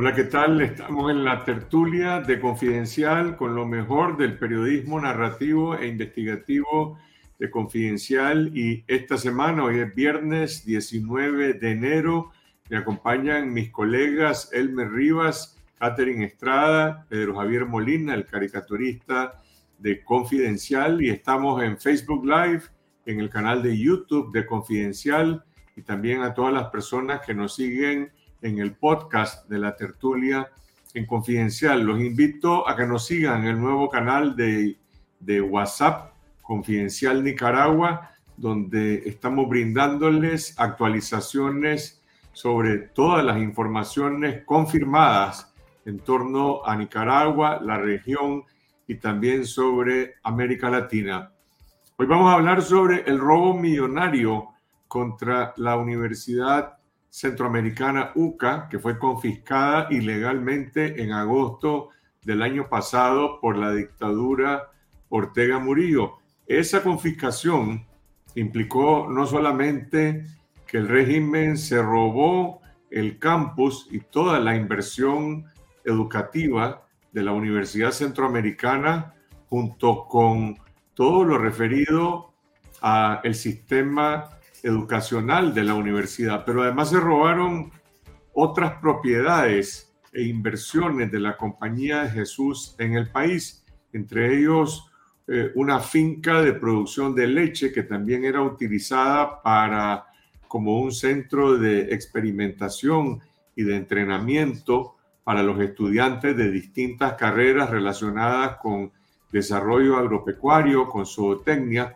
Hola, ¿qué tal? Estamos en la tertulia de Confidencial con lo mejor del periodismo narrativo e investigativo de Confidencial. Y esta semana, hoy es viernes 19 de enero, me acompañan mis colegas Elmer Rivas, Catherine Estrada, Pedro Javier Molina, el caricaturista de Confidencial. Y estamos en Facebook Live, en el canal de YouTube de Confidencial. Y también a todas las personas que nos siguen en el podcast de la tertulia en Confidencial. Los invito a que nos sigan en el nuevo canal de, de WhatsApp Confidencial Nicaragua, donde estamos brindándoles actualizaciones sobre todas las informaciones confirmadas en torno a Nicaragua, la región y también sobre América Latina. Hoy vamos a hablar sobre el robo millonario contra la Universidad Centroamericana UCA, que fue confiscada ilegalmente en agosto del año pasado por la dictadura Ortega Murillo. Esa confiscación implicó no solamente que el régimen se robó el campus y toda la inversión educativa de la Universidad Centroamericana junto con todo lo referido al sistema educacional de la universidad, pero además se robaron otras propiedades e inversiones de la Compañía de Jesús en el país, entre ellos eh, una finca de producción de leche que también era utilizada para como un centro de experimentación y de entrenamiento para los estudiantes de distintas carreras relacionadas con desarrollo agropecuario, con zootecnia.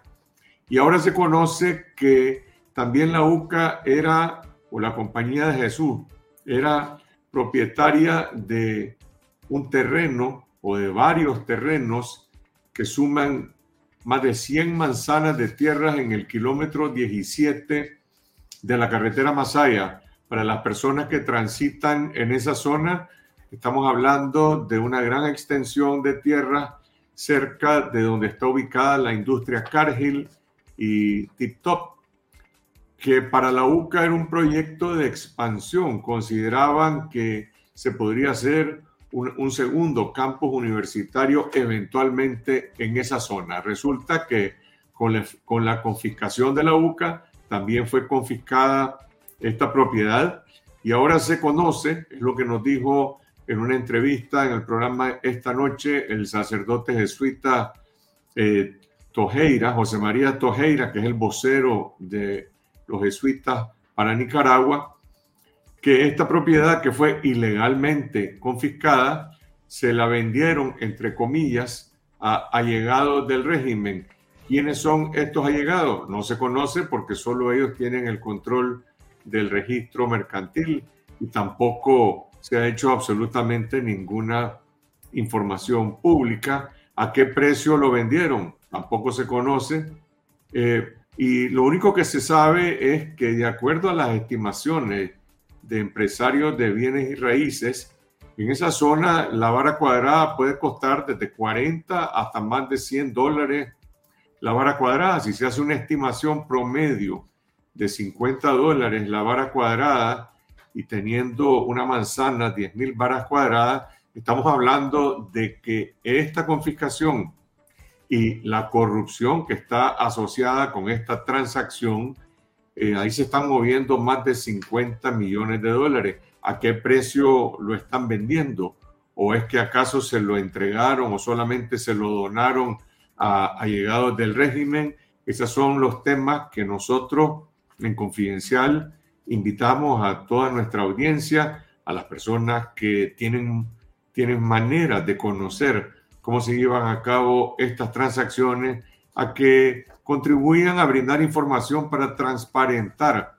Y ahora se conoce que también la UCA era, o la Compañía de Jesús, era propietaria de un terreno o de varios terrenos que suman más de 100 manzanas de tierras en el kilómetro 17 de la carretera Masaya. Para las personas que transitan en esa zona, estamos hablando de una gran extensión de tierra cerca de donde está ubicada la industria Cargill y Tip Top que para la UCA era un proyecto de expansión. Consideraban que se podría hacer un, segundo campus universitario eventualmente en esa zona. Resulta que con la, con la confiscación de la UCA también fue confiscada esta propiedad y ahora se conoce, es lo que nos dijo en una entrevista en el programa esta noche el sacerdote jesuita eh, Tojeira, José María Tojeira, que es el vocero de los jesuitas para Nicaragua, que esta propiedad que fue ilegalmente confiscada, se la vendieron, entre comillas, a allegados del régimen. ¿Quiénes son estos allegados? No se conoce porque solo ellos tienen el control del registro mercantil y tampoco se ha hecho absolutamente ninguna información pública. ¿A qué precio lo vendieron? Tampoco se conoce. Eh, y lo único que se sabe es que de acuerdo a las estimaciones de empresarios de bienes y raíces, en esa zona la vara cuadrada puede costar desde 40 hasta más de 100 dólares la vara cuadrada. Si se hace una estimación promedio de 50 dólares la vara cuadrada y teniendo una manzana 10 mil varas cuadradas, estamos hablando de que esta confiscación y la corrupción que está asociada con esta transacción, eh, ahí se están moviendo más de 50 millones de dólares. ¿A qué precio lo están vendiendo? ¿O es que acaso se lo entregaron o solamente se lo donaron a, a llegados del régimen? Esos son los temas que nosotros en Confidencial invitamos a toda nuestra audiencia, a las personas que tienen, tienen maneras de conocer cómo se llevan a cabo estas transacciones, a que contribuyan a brindar información para transparentar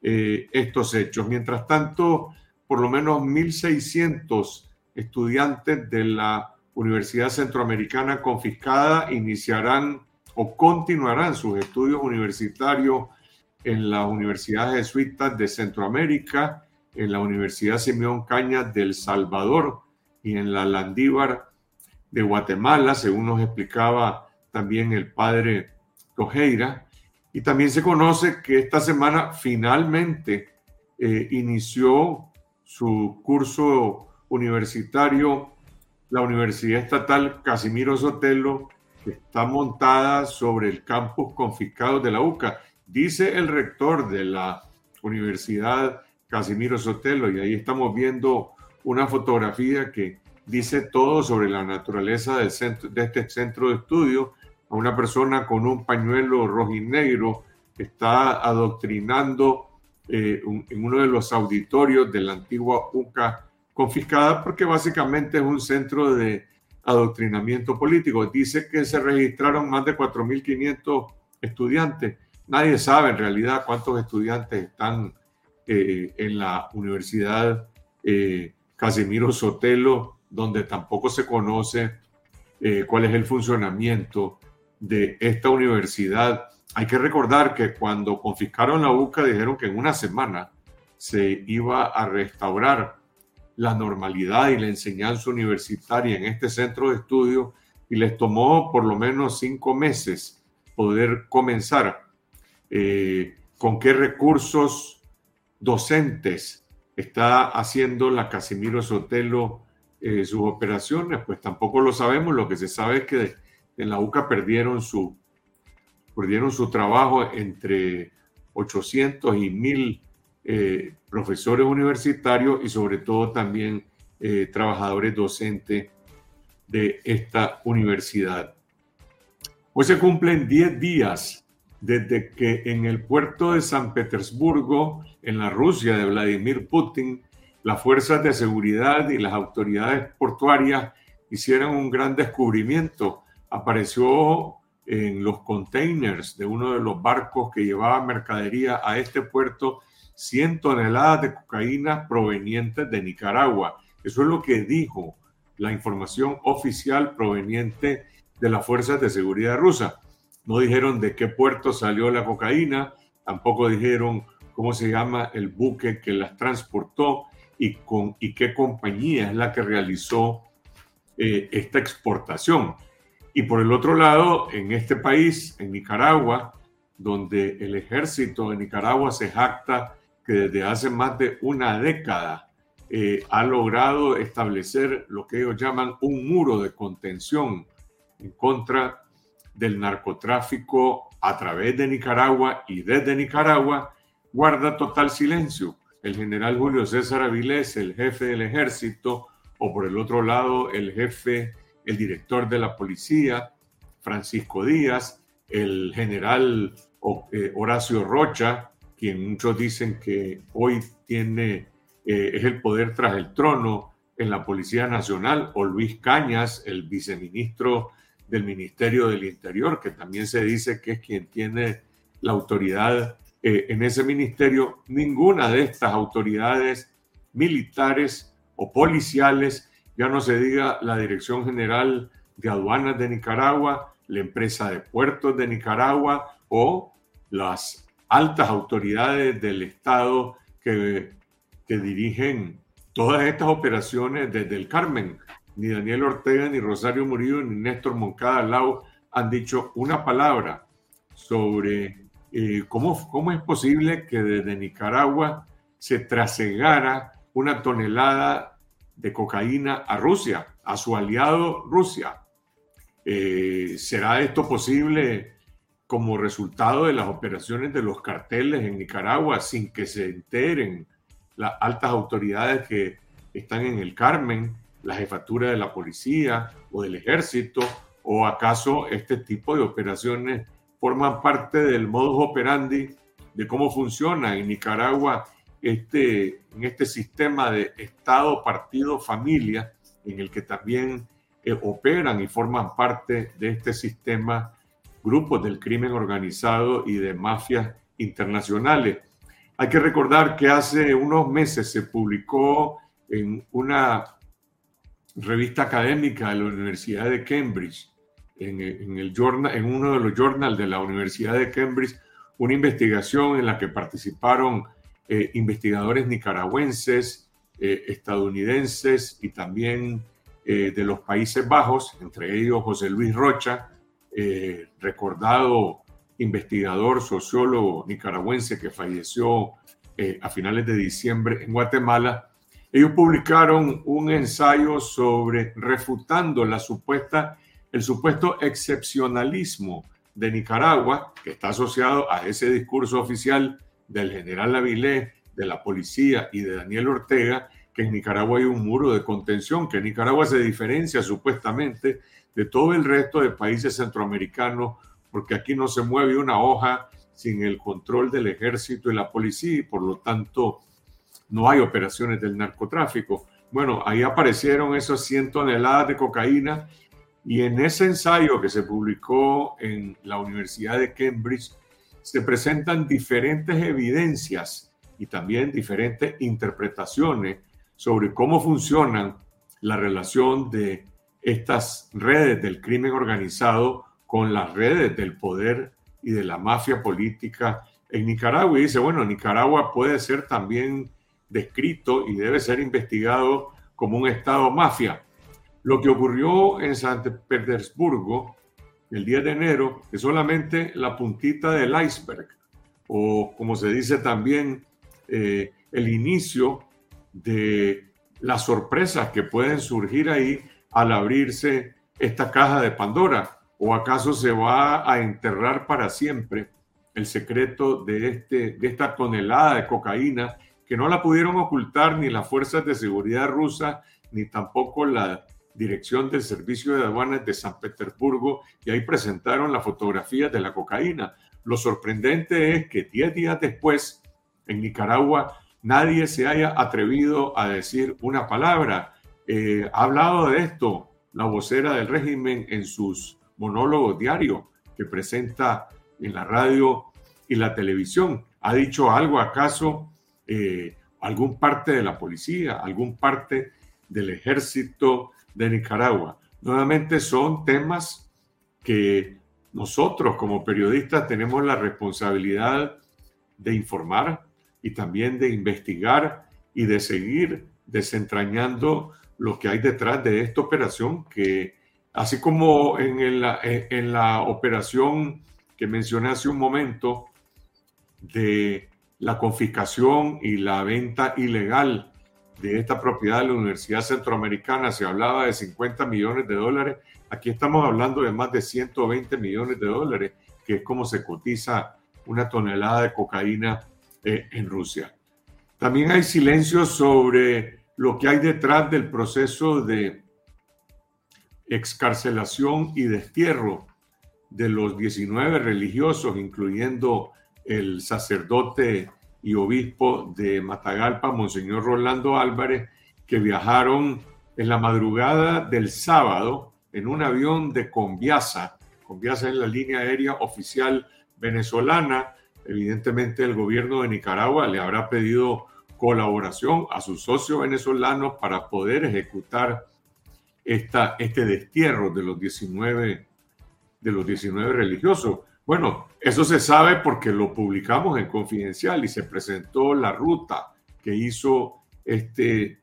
eh, estos hechos. Mientras tanto, por lo menos 1.600 estudiantes de la Universidad Centroamericana confiscada iniciarán o continuarán sus estudios universitarios en las universidades jesuitas de Centroamérica, en la Universidad Simeón Cañas del Salvador y en la Landívar de Guatemala, según nos explicaba también el padre Tojeira. Y también se conoce que esta semana finalmente eh, inició su curso universitario la Universidad Estatal Casimiro Sotelo, que está montada sobre el campus confiscado de la UCA. Dice el rector de la Universidad Casimiro Sotelo, y ahí estamos viendo una fotografía que dice todo sobre la naturaleza de este centro de estudio, a una persona con un pañuelo rojo y negro está adoctrinando eh, en uno de los auditorios de la antigua UCA confiscada porque básicamente es un centro de adoctrinamiento político. Dice que se registraron más de 4.500 estudiantes. Nadie sabe en realidad cuántos estudiantes están eh, en la Universidad eh, Casimiro Sotelo, donde tampoco se conoce eh, cuál es el funcionamiento de esta universidad. Hay que recordar que cuando confiscaron la UCA dijeron que en una semana se iba a restaurar la normalidad y la enseñanza universitaria en este centro de estudio y les tomó por lo menos cinco meses poder comenzar. Eh, ¿Con qué recursos docentes está haciendo la Casimiro Sotelo eh, sus operaciones? Pues tampoco lo sabemos. Lo que se sabe es que en la UCA perdieron su, perdieron su trabajo entre 800 y 1000 eh, profesores universitarios y sobre todo también eh, trabajadores docentes de esta universidad. Hoy se cumplen 10 días desde que en el puerto de San Petersburgo, en la Rusia de Vladimir Putin, las fuerzas de seguridad y las autoridades portuarias hicieron un gran descubrimiento. Apareció en los containers de uno de los barcos que llevaba mercadería a este puerto 100 toneladas de cocaína provenientes de Nicaragua. Eso es lo que dijo la información oficial proveniente de las fuerzas de seguridad rusa. No dijeron de qué puerto salió la cocaína, tampoco dijeron cómo se llama el buque que las transportó y, qué compañía es la que realizó eh, esta exportación. Y por el otro lado, en este país, en Nicaragua, donde el ejército de Nicaragua se jacta que desde hace más de una década eh, ha logrado establecer lo que ellos llaman un muro de contención en contra del narcotráfico a través de Nicaragua y desde Nicaragua, guarda total silencio. El general Julio César Avilés, el jefe del ejército, o por el otro lado, el jefe, el director de la policía, Francisco Díaz, el general eh, Horacio Rocha, quien muchos dicen que hoy tiene, eh, es el poder tras el trono en la Policía Nacional, o Luis Cañas, el viceministro del Ministerio del Interior, que también se dice que es quien tiene la autoridad eh, en ese ministerio, ninguna de estas autoridades militares o policiales, ya no se diga la Dirección General de Aduanas de Nicaragua, la empresa de puertos de Nicaragua o las altas autoridades del Estado que, que dirigen todas estas operaciones desde el Carmen. Ni Daniel Ortega, ni Rosario Murillo, ni Néstor Moncada Lau han dicho una palabra sobre eh, cómo, cómo es posible que desde Nicaragua se trasegara una tonelada de cocaína a Rusia, a su aliado Rusia. Eh, ¿Será esto posible como resultado de las operaciones de los carteles en Nicaragua sin que se enteren las altas autoridades que están en el Carmen, la jefatura de la policía o del ejército, o acaso este tipo de operaciones forman parte del modus operandi de cómo funciona en Nicaragua este, en este sistema de Estado, partido, familia, en el que también eh, operan y forman parte de este sistema grupos del crimen organizado y de mafias internacionales. Hay que recordar que hace unos meses se publicó en una revista académica de la Universidad de Cambridge, en, el journal, en uno de los journals de la Universidad de Cambridge, una investigación en la que participaron eh, investigadores nicaragüenses, eh, estadounidenses y también eh, de los Países Bajos, entre ellos José Luis Rocha, recordado investigador, sociólogo nicaragüense que falleció a finales de diciembre en Guatemala, ellos publicaron un ensayo sobre refutando la supuesta, el supuesto excepcionalismo de Nicaragua, que está asociado a ese discurso oficial del general Avilés, de la policía y de Daniel Ortega, que en Nicaragua hay un muro de contención, que Nicaragua se diferencia supuestamente de todo el resto de países centroamericanos, porque aquí no se mueve una hoja sin el control del ejército y la policía y por lo tanto no hay operaciones del narcotráfico. Bueno, ahí aparecieron esos 100 toneladas de cocaína y en ese ensayo que se publicó en la Universidad de Cambridge se presentan diferentes evidencias y también diferentes interpretaciones sobre cómo funcionan la relación de estas redes del crimen organizado con las redes del poder y de la mafia política en Nicaragua. Y dice, bueno, Nicaragua puede ser también descrito y debe ser investigado como un estado mafia. Lo que ocurrió en San Petersburgo el 10 de enero es solamente la puntita del iceberg, o como se dice también, eh, el inicio de las sorpresas que pueden surgir ahí al abrirse esta caja de Pandora. ¿O acaso se va a enterrar para siempre el secreto de, este, de esta tonelada de cocaína que no la pudieron ocultar ni las fuerzas de seguridad rusas ni tampoco la dirección del Servicio de Aduanas de San Petersburgo y ahí presentaron las fotografías de la cocaína. Lo sorprendente es que 10 días después, en Nicaragua, nadie se haya atrevido a decir una palabra. Eh, ha hablado de esto la vocera del régimen en sus monólogos diarios que presenta en la radio y la televisión. ¿Ha dicho algo acaso eh, algún parte de la policía, algún parte del ejército de Nicaragua? Nuevamente son temas que nosotros como periodistas tenemos la responsabilidad de informar y también de investigar y de seguir desentrañando lo que hay detrás de esta operación que así como en la, en la operación que mencioné hace un momento de la confiscación y la venta ilegal de esta propiedad de la Universidad Centroamericana, se hablaba de 50 millones de dólares. Aquí estamos hablando de más de 120 millones de dólares, que es como se cotiza una tonelada de cocaína eh, en Rusia. También hay silencio sobre lo que hay detrás del proceso de excarcelación y destierro de los 19 religiosos, incluyendo el sacerdote y obispo de Matagalpa, Monseñor Rolando Álvarez, que viajaron en la madrugada del sábado en un avión de Conviasa. Conviasa es la línea aérea oficial venezolana. Evidentemente el gobierno de Nicaragua le habrá pedido colaboración a sus socios venezolanos para poder ejecutar esta, este destierro de los 19, de los 19 religiosos. Bueno, eso se sabe porque lo publicamos en Confidencial y se presentó la ruta que hizo este,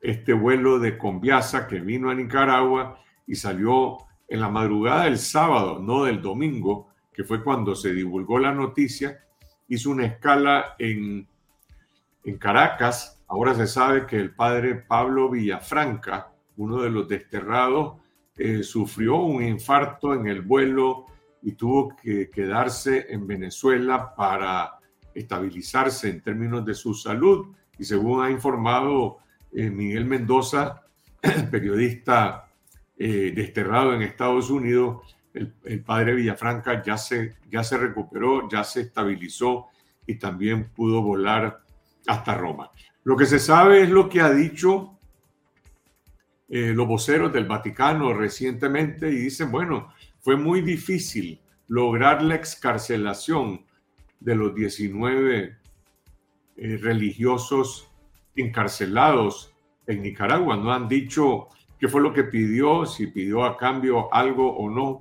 este vuelo de Conviasa que vino a Nicaragua y salió en la madrugada del sábado, no del domingo, que fue cuando se divulgó la noticia, hizo una escala en, en Caracas. Ahora se sabe que el padre Pablo Villafranca, uno de los desterrados, eh, sufrió un infarto en el vuelo y tuvo que quedarse en Venezuela para estabilizarse en términos de su salud. Y según ha informado eh, Miguel Mendoza, periodista eh, desterrado en Estados Unidos, el, padre Villafranca ya se, ya se recuperó, ya se estabilizó y también pudo volar hasta Roma. Lo que se sabe es lo que ha dicho eh, los voceros del Vaticano recientemente y dicen, bueno, fue muy difícil lograr la excarcelación de los 19 eh, religiosos encarcelados en Nicaragua. No han dicho qué fue lo que pidió, si pidió a cambio algo o no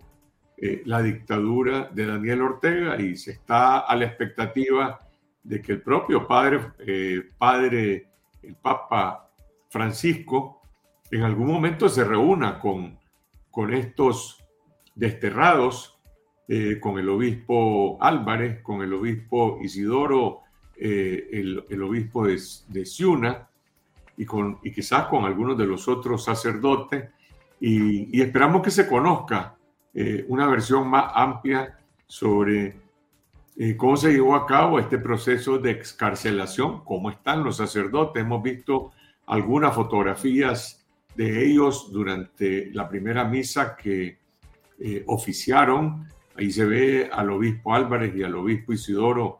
eh, la dictadura de Daniel Ortega y se está a la expectativa de que el propio padre, eh, padre, el Papa Francisco, en algún momento se reúna con, con estos desterrados, eh, con el obispo Álvarez, con el obispo Isidoro, eh, el, obispo de, de Ciuna, y, con, y quizás con algunos de los otros sacerdotes y, esperamos que se conozca eh, una versión más amplia sobre cómo se llevó a cabo este proceso de excarcelación, cómo están los sacerdotes. Hemos visto algunas fotografías de ellos durante la primera misa que eh, oficiaron. Ahí se ve al obispo Álvarez y al obispo Isidoro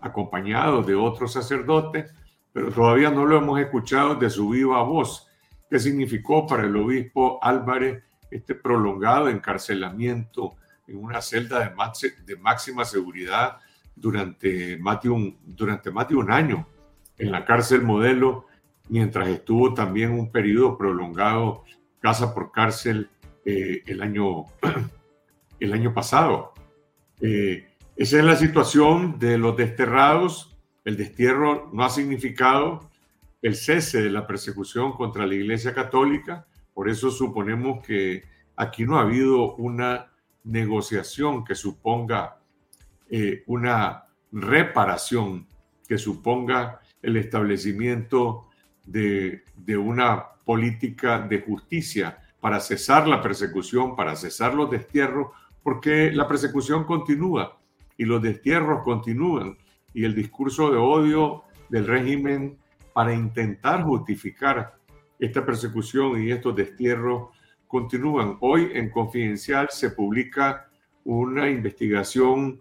acompañados de otros sacerdotes, pero todavía no lo hemos escuchado de su viva voz. ¿Qué significó para el obispo Álvarez este prolongado encarcelamiento en una celda de, máxima seguridad durante más, de un, durante más de un año en la cárcel modelo, mientras estuvo también un periodo prolongado casa por cárcel eh, el, año, el año pasado. Eh, esa es la situación de los desterrados. El destierro no ha significado el cese de la persecución contra la Iglesia Católica. Por eso suponemos que aquí no ha habido una negociación que suponga eh, una reparación, que suponga el establecimiento de, de una política de justicia para cesar la persecución, para cesar los destierros, porque la persecución continúa y los destierros continúan y el discurso de odio del régimen para intentar justificar esta persecución y estos destierros continúan. Hoy en Confidencial se publica una investigación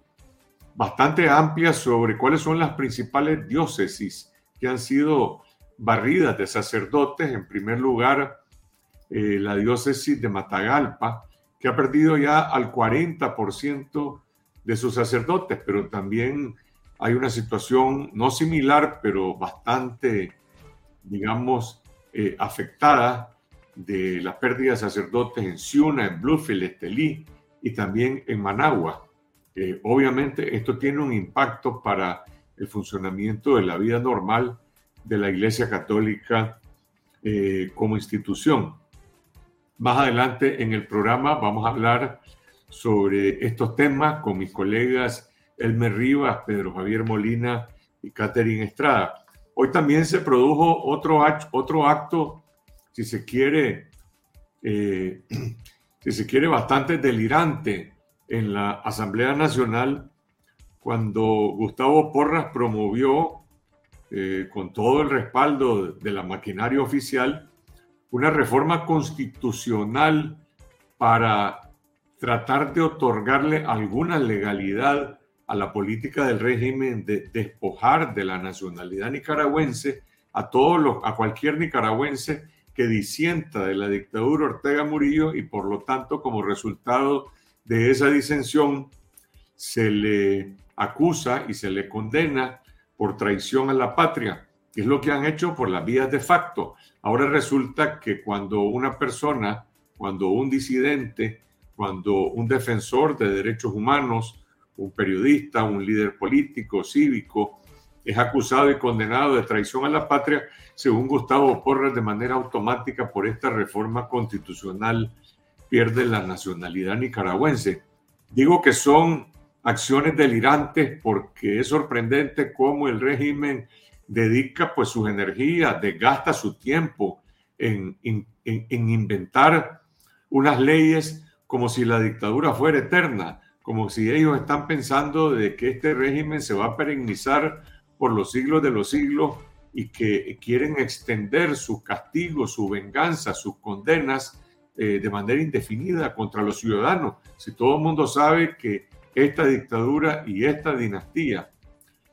bastante amplia sobre cuáles son las principales diócesis que han sido barridas de sacerdotes. En primer lugar, eh, la diócesis de Matagalpa, que ha perdido ya al 40% de sus sacerdotes, pero también hay una situación no similar, pero bastante, digamos, eh, afectada de la pérdida de sacerdotes en Ciuna, en Bluefield, Estelí y también en Managua. Eh, obviamente esto tiene un impacto para el funcionamiento de la vida normal de la Iglesia Católica eh, como institución. Más adelante en el programa vamos a hablar sobre estos temas con mis colegas Elmer Rivas, Pedro Javier Molina y Catherine Estrada. Hoy también se produjo otro, otro acto, si se quiere, eh, si se quiere, bastante delirante en la Asamblea Nacional cuando Gustavo Porras promovió, eh, con todo el respaldo de la maquinaria oficial, una reforma constitucional para tratar de otorgarle alguna legalidad a la política del régimen de despojar de la nacionalidad nicaragüense a todos los, a cualquier nicaragüense que disienta de la dictadura Ortega Murillo y por lo tanto como resultado de esa disensión se le acusa y se le condena por traición a la patria, es lo que han hecho por las vías de facto. Ahora resulta que cuando una persona, cuando un disidente, cuando un defensor de derechos humanos, un periodista, un líder político, cívico, es acusado y condenado de traición a la patria, según Gustavo Porras, de manera automática por esta reforma constitucional, pierde la nacionalidad nicaragüense. Digo que son acciones delirantes porque es sorprendente cómo el régimen dedica pues sus energías, desgasta su tiempo en, en, en inventar unas leyes como si la dictadura fuera eterna, como si ellos están pensando de que este régimen se va a perennizar por los siglos de los siglos y que quieren extender sus castigos, su venganza, sus condenas eh, de manera indefinida contra los ciudadanos. Si todo el mundo sabe que esta dictadura y esta dinastía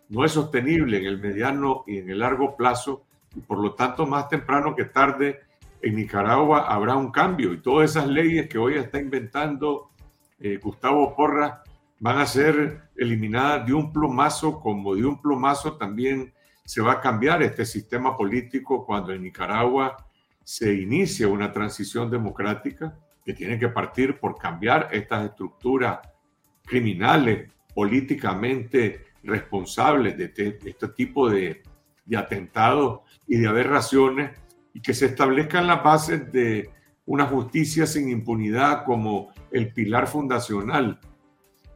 no es sostenible en el mediano y en el largo plazo, y por lo tanto más temprano que tarde en Nicaragua habrá un cambio y todas esas leyes que hoy está inventando eh, Gustavo Porra van a ser eliminadas de un plumazo, como de un plumazo también se va a cambiar este sistema político cuando en Nicaragua se inicia una transición democrática que tiene que partir por cambiar estas estructuras criminales, políticamente responsables de este, tipo de, de atentados y de aberraciones y que se establezcan las bases de una justicia sin impunidad como el pilar fundacional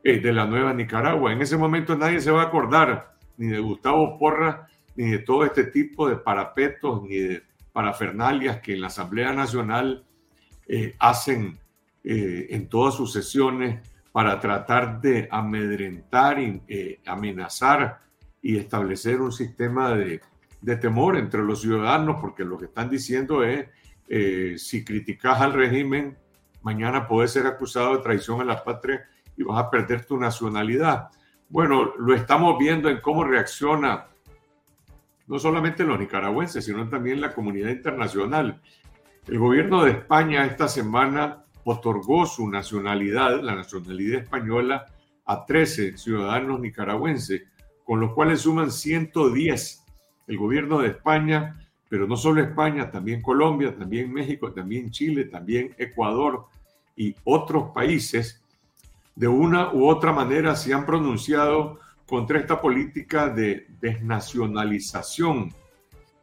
eh, de la nueva Nicaragua. En ese momento nadie se va a acordar ni de Gustavo Porra, ni de todo este tipo de parapetos, ni de parafernalias que en la Asamblea Nacional eh, hacen eh, en todas sus sesiones para tratar de amedrentar, y amenazar y establecer un sistema de, temor entre los ciudadanos, porque lo que están diciendo es, si criticas al régimen, mañana puedes ser acusado de traición a la patria y vas a perder tu nacionalidad. Bueno, lo estamos viendo en cómo reacciona no solamente los nicaragüenses, sino también la comunidad internacional. El gobierno de España esta semana otorgó su nacionalidad, la nacionalidad española, a 13 ciudadanos nicaragüenses, con los cuales suman 110. El gobierno de España, pero no solo España, también Colombia, también México, también Chile, también Ecuador y otros países, de una u otra manera se han pronunciado contra esta política de desnacionalización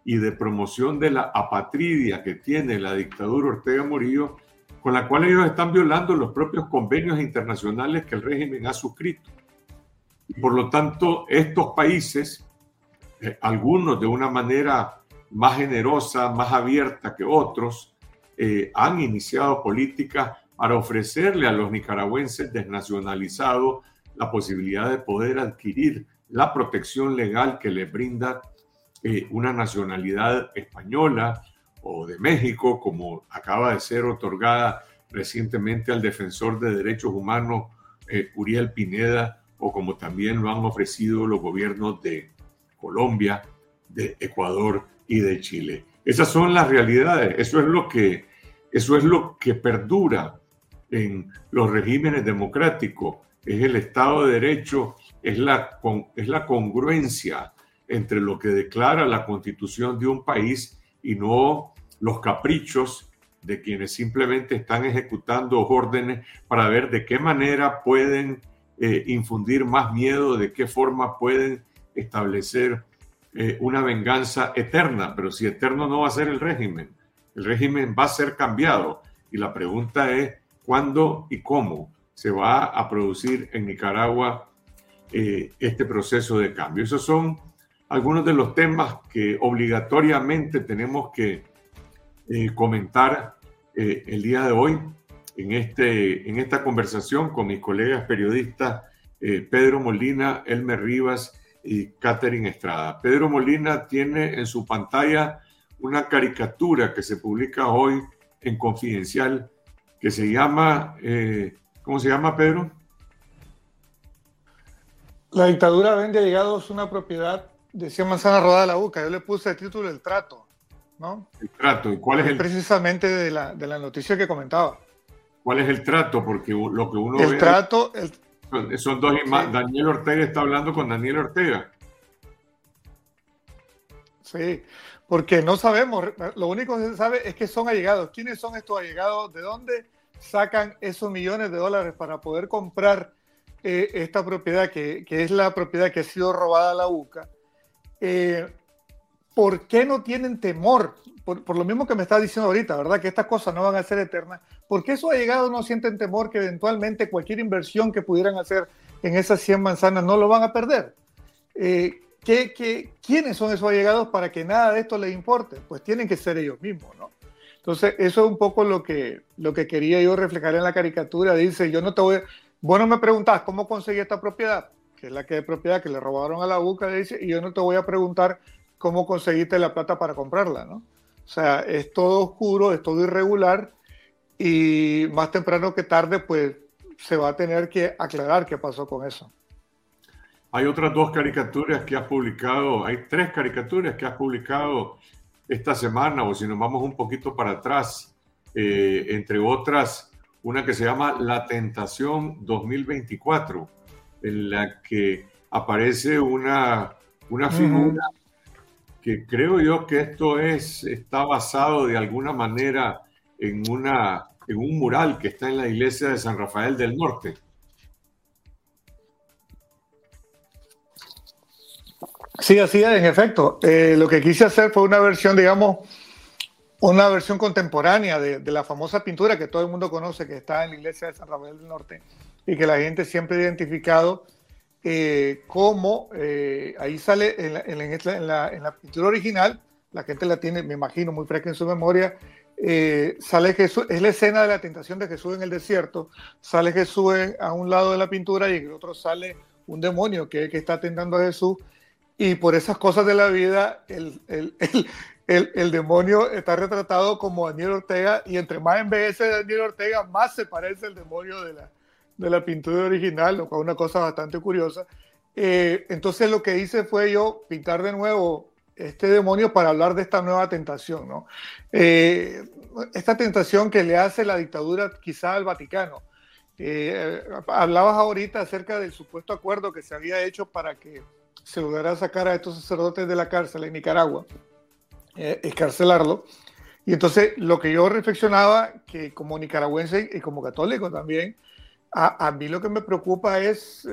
y de promoción de la apatridia que tiene la dictadura Ortega Murillo, con la cual ellos están violando los propios convenios internacionales que el régimen ha suscrito. Por lo tanto, estos países, eh, algunos de una manera más generosa, más abierta que otros, eh, han iniciado políticas para ofrecerle a los nicaragüenses desnacionalizados la posibilidad de poder adquirir la protección legal que le brinda eh, una nacionalidad española o de México, como acaba de ser otorgada recientemente al defensor de derechos humanos eh, Uriel Pineda, o como también lo han ofrecido los gobiernos de Colombia, de Ecuador y de Chile. Esas son las realidades, eso es lo que, eso es lo que perdura en los regímenes democráticos es el Estado de Derecho, es la, es la congruencia entre lo que declara la constitución de un país y no los caprichos de quienes simplemente están ejecutando órdenes para ver de qué manera pueden eh, infundir más miedo, de qué forma pueden establecer eh, una venganza eterna. Pero si eterno no va a ser el régimen, el régimen va a ser cambiado. Y la pregunta es, ¿cuándo y cómo? se va a producir en Nicaragua eh, este proceso de cambio. Esos son algunos de los temas que obligatoriamente tenemos que eh, comentar eh, el día de hoy en, este, en esta conversación con mis colegas periodistas Pedro Molina, Elmer Rivas y Catherine Estrada. Pedro Molina tiene en su pantalla una caricatura que se publica hoy en Confidencial que se llama ¿Cómo se llama, Pedro? La dictadura vende llegados una propiedad de 100 manzanas rodada la boca. Yo le puse el título El Trato, ¿no? El trato. ¿Y cuál es, el Precisamente de la, de la noticia que comentaba. ¿Cuál es el trato? Porque lo que uno el Trato, Son, dos imágenes. Daniel Ortega está hablando con Daniel Ortega. Sí, porque no sabemos. Lo único que se sabe es que son allegados. ¿Quiénes son estos allegados? ¿De dónde? sacan esos millones de dólares para poder comprar eh, esta propiedad, que, es la propiedad que ha sido robada a la UCA, eh, ¿por qué no tienen temor? Por, lo mismo que me está diciendo ahorita, ¿verdad? Que estas cosas no van a ser eternas. ¿Por qué esos allegados no sienten temor que eventualmente cualquier inversión que pudieran hacer en esas 100 manzanas no lo van a perder? Eh, ¿qué, quiénes son esos allegados para que nada de esto les importe? Pues tienen que ser ellos mismos, ¿no? Entonces, eso es un poco lo que, lo que quería yo reflejar en la caricatura. Dice, yo no te voy, vos no me preguntás cómo conseguí esta propiedad, que es la que es propiedad que le robaron a la UCA, dice, y yo no te voy a preguntar cómo conseguiste la plata para comprarla, ¿no? O sea, es todo oscuro, es todo irregular y más temprano que tarde, pues se va a tener que aclarar qué pasó con eso. Hay otras dos caricaturas que has publicado, hay tres caricaturas que has publicado esta semana, o si nos vamos un poquito para atrás, eh, entre otras, una que se llama La Tentación 2024, en la que aparece una, una figura que creo yo que esto es, está basado de alguna manera en, una, en un mural que está en la iglesia de San Rafael del Norte. Sí, así es, en efecto. Eh, lo que quise hacer fue una versión, digamos, una versión contemporánea de, la famosa pintura que todo el mundo conoce, que está en la iglesia de San Rafael del Norte y que la gente siempre ha identificado eh, como, eh, ahí sale en la, pintura original, la gente la tiene, me imagino, muy fresca en su memoria, eh, sale Jesús, es la escena de la tentación de Jesús en el desierto, sale Jesús a un lado de la pintura y en el otro sale un demonio que, es que está tentando a Jesús y por esas cosas de la vida el, demonio está retratado como Daniel Ortega y entre más envejece Daniel Ortega más se parece el demonio de la, de la pintura original, lo cual es una cosa bastante curiosa. Eh, entonces lo que hice fue yo pintar de nuevo este demonio para hablar de esta nueva tentación, ¿no? Eh, esta tentación que le hace la dictadura quizá al Vaticano. Eh, hablabas ahorita acerca del supuesto acuerdo que se había hecho para que se lograra sacar a estos sacerdotes de la cárcel en Nicaragua, eh, escarcelarlo. Y entonces lo que yo reflexionaba, que como nicaragüense y como católico también, a, mí lo que me preocupa es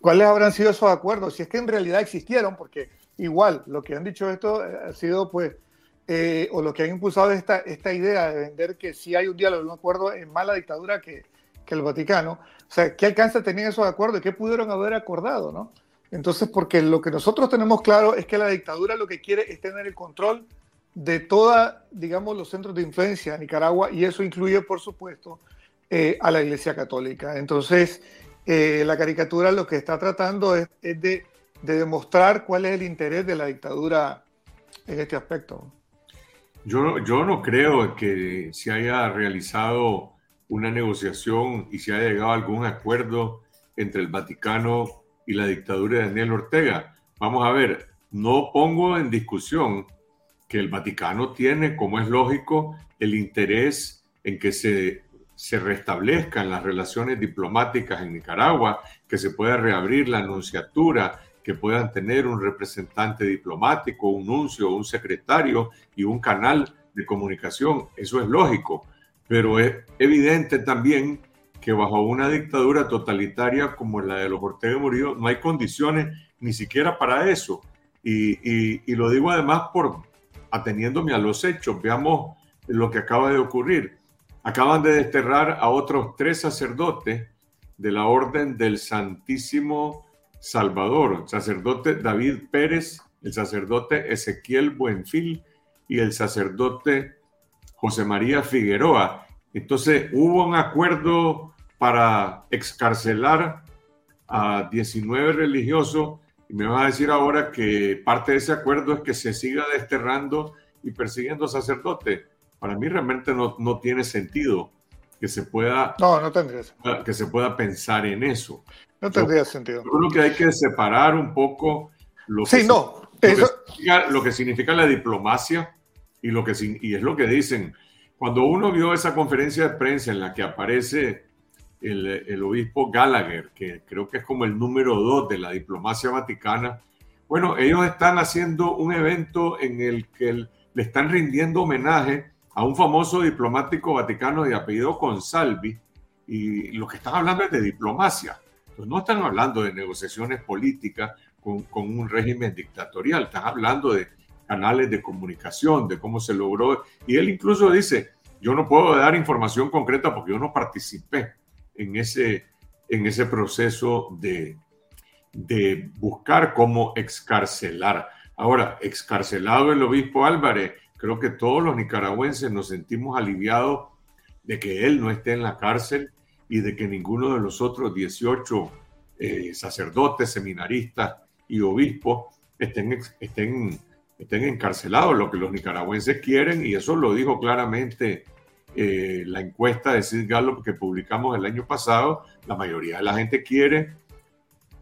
cuáles habrán sido esos acuerdos, si es que en realidad existieron, porque igual, lo que han dicho esto eh, ha sido, pues, eh, o lo que han impulsado esta, esta idea de vender que si hay un diálogo, un acuerdo en mala dictadura que, que el Vaticano. O sea, ¿qué alcance tenían esos acuerdos y qué pudieron haber acordado, no? Entonces, porque lo que nosotros tenemos claro es que la dictadura lo que quiere es tener el control de toda, digamos, los centros de influencia en Nicaragua y eso incluye, por supuesto, eh, a la Iglesia Católica. Entonces, la caricatura lo que está tratando es, de demostrar cuál es el interés de la dictadura en este aspecto. Yo, yo no creo que se haya realizado una negociación y se haya llegado a algún acuerdo entre el Vaticano y la dictadura de Daniel Ortega. Vamos a ver, no pongo en discusión que el Vaticano tiene, como es lógico, el interés en que se, se restablezcan las relaciones diplomáticas en Nicaragua, que se pueda reabrir la anunciatura, que puedan tener un representante diplomático, un nuncio, un secretario y un canal de comunicación. Eso es lógico, pero es evidente también que bajo una dictadura totalitaria como la de los Ortega Murillo no hay condiciones ni siquiera para eso. Y, y lo digo además por ateniéndome a los hechos. Veamos lo que acaba de ocurrir. Acaban de desterrar a otros tres sacerdotes de la Orden del Santísimo Salvador, el sacerdote David Pérez, el sacerdote Ezequiel Buenfil y el sacerdote José María Figueroa. Entonces hubo un acuerdo para excarcelar a 19 religiosos y me vas a decir ahora que parte de ese acuerdo es que se siga desterrando y persiguiendo sacerdotes. Para mí realmente no, no tiene sentido que se pueda no, no tendría que se pueda pensar en eso. No tendría sentido. Yo creo que hay que separar un poco lo que, no, lo, que significa, la diplomacia y, lo que, y es lo que dicen. Cuando uno vio esa conferencia de prensa en la que aparece el, el obispo Gallagher, que creo que es como el número dos de la diplomacia vaticana, bueno, ellos están haciendo un evento en el que le están rindiendo homenaje a un famoso diplomático vaticano de apellido Consalvi, y lo que están hablando es de diplomacia. No están hablando de negociaciones políticas con, con, un régimen dictatorial, están hablando de canales de comunicación, de cómo se logró. Y él incluso dice, yo no puedo dar información concreta porque yo no participé en ese, en ese proceso de, de buscar cómo excarcelar. Ahora, excarcelado el obispo Álvarez, creo que todos los nicaragüenses nos sentimos aliviados de que él no esté en la cárcel y de que ninguno de los otros 18 eh, sacerdotes, seminaristas y obispos estén, estén, estén encarcelados, lo que los nicaragüenses quieren, y eso lo dijo claramente eh, la encuesta de Sid Gallup que publicamos el año pasado, la mayoría de la gente quiere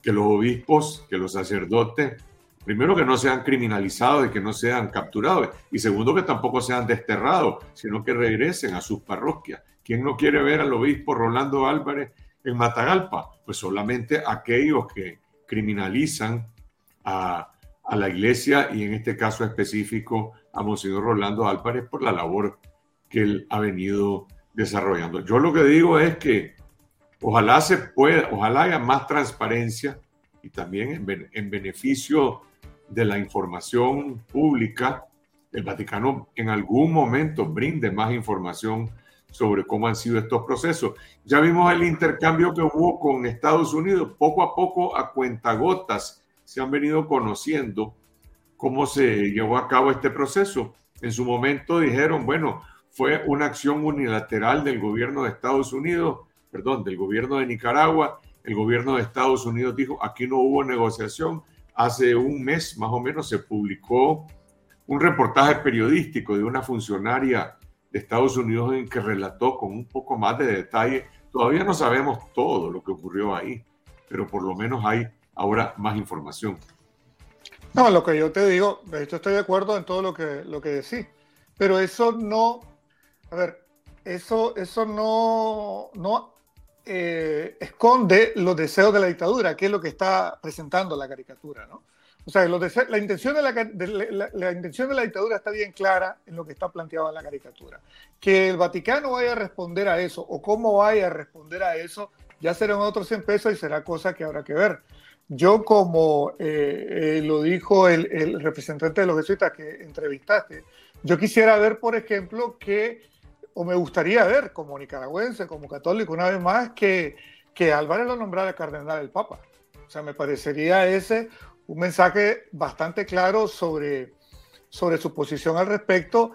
que los obispos, que los sacerdotes, primero que no sean criminalizados y que no sean capturados, y segundo que tampoco sean desterrados, sino que regresen a sus parroquias. ¿Quién no quiere ver al obispo Rolando Álvarez en Matagalpa? Pues solamente aquellos que criminalizan a, la iglesia y en este caso específico a Monseñor Rolando Álvarez por la labor que él ha venido desarrollando. Yo lo que digo es que ojalá se pueda, ojalá haya más transparencia y también en, en beneficio de la información pública, el Vaticano en algún momento brinde más información sobre cómo han sido estos procesos. Ya vimos el intercambio que hubo con Estados Unidos, poco a poco a cuentagotas se han venido conociendo cómo se llevó a cabo este proceso. En su momento dijeron, bueno, fue una acción unilateral del gobierno de Estados Unidos, perdón, del gobierno de Nicaragua. El gobierno de Estados Unidos dijo, aquí no hubo negociación. Hace un mes más o menos se publicó un reportaje periodístico de una funcionaria de Estados Unidos en que relató con un poco más de detalle. Todavía no sabemos todo lo que ocurrió ahí, pero por lo menos hay ahora más información. No, lo que yo te digo, de hecho estoy de acuerdo en todo lo que, lo que decís, pero eso no, a ver, eso, eso no, no eh, esconde los deseos de la dictadura, que es lo que está presentando la caricatura, ¿no? O sea, la, intención de la, intención de la dictadura está bien clara en lo que está planteado en la caricatura. Que el Vaticano vaya a responder a eso o cómo vaya a responder a eso, ya serán otros en peso y será cosa que habrá que ver. Yo, como eh, eh, lo dijo el, representante de los jesuitas que entrevistaste, yo quisiera ver, por ejemplo, que, o me gustaría ver como nicaragüense, como católico, una vez más, que, que Álvarez lo nombrara cardenal del Papa. O sea, me parecería ese un mensaje bastante claro sobre, sobre su posición al respecto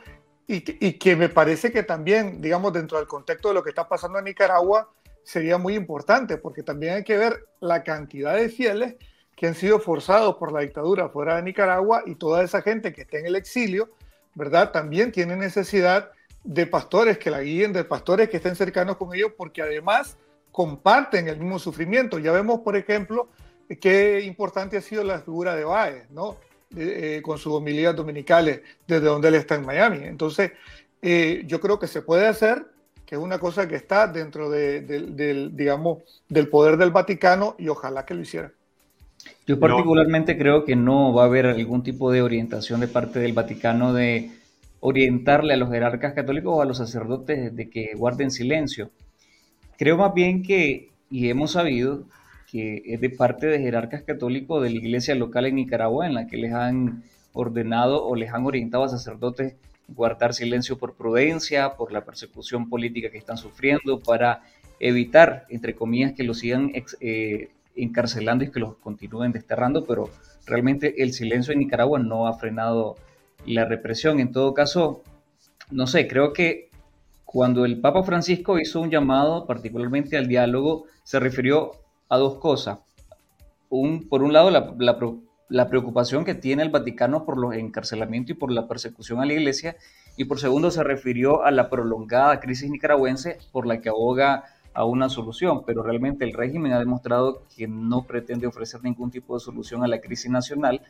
y, y que me parece que también, digamos, dentro del contexto de lo que está pasando en Nicaragua, sería muy importante, porque también hay que ver la cantidad de fieles que han sido forzados por la dictadura fuera de Nicaragua y toda esa gente que está en el exilio, ¿verdad? También tiene necesidad de pastores que la guíen, de pastores que estén cercanos con ellos, porque además comparten el mismo sufrimiento. Ya vemos, por ejemplo, qué importante ha sido la figura de Baez, ¿no? Eh, con sus homilías dominicales desde donde él está en Miami. Entonces, eh, yo creo que se puede hacer, que es una cosa que está dentro del, digamos, del poder del Vaticano y ojalá que lo hiciera. Yo particularmente creo que no va a haber algún tipo de orientación de parte del Vaticano de orientarle a los jerarcas católicos o a los sacerdotes de que guarden silencio. Creo más bien que, y hemos sabido, que es de parte de jerarcas católicos de la iglesia local en Nicaragua, en la que les han ordenado o les han orientado a sacerdotes guardar silencio por prudencia, por la persecución política que están sufriendo, para evitar, entre comillas, que los sigan eh, encarcelando y que los continúen desterrando, pero realmente el silencio en Nicaragua no ha frenado la represión. En todo caso, no sé, creo que cuando el Papa Francisco hizo un llamado particularmente al diálogo, se refirió a dos cosas. Un, por un lado, la, la, preocupación que tiene el Vaticano por los encarcelamientos y por la persecución a la iglesia, y por segundo se refirió a la prolongada crisis nicaragüense por la que aboga a una solución, pero realmente el régimen ha demostrado que no pretende ofrecer ningún tipo de solución a la crisis nacional,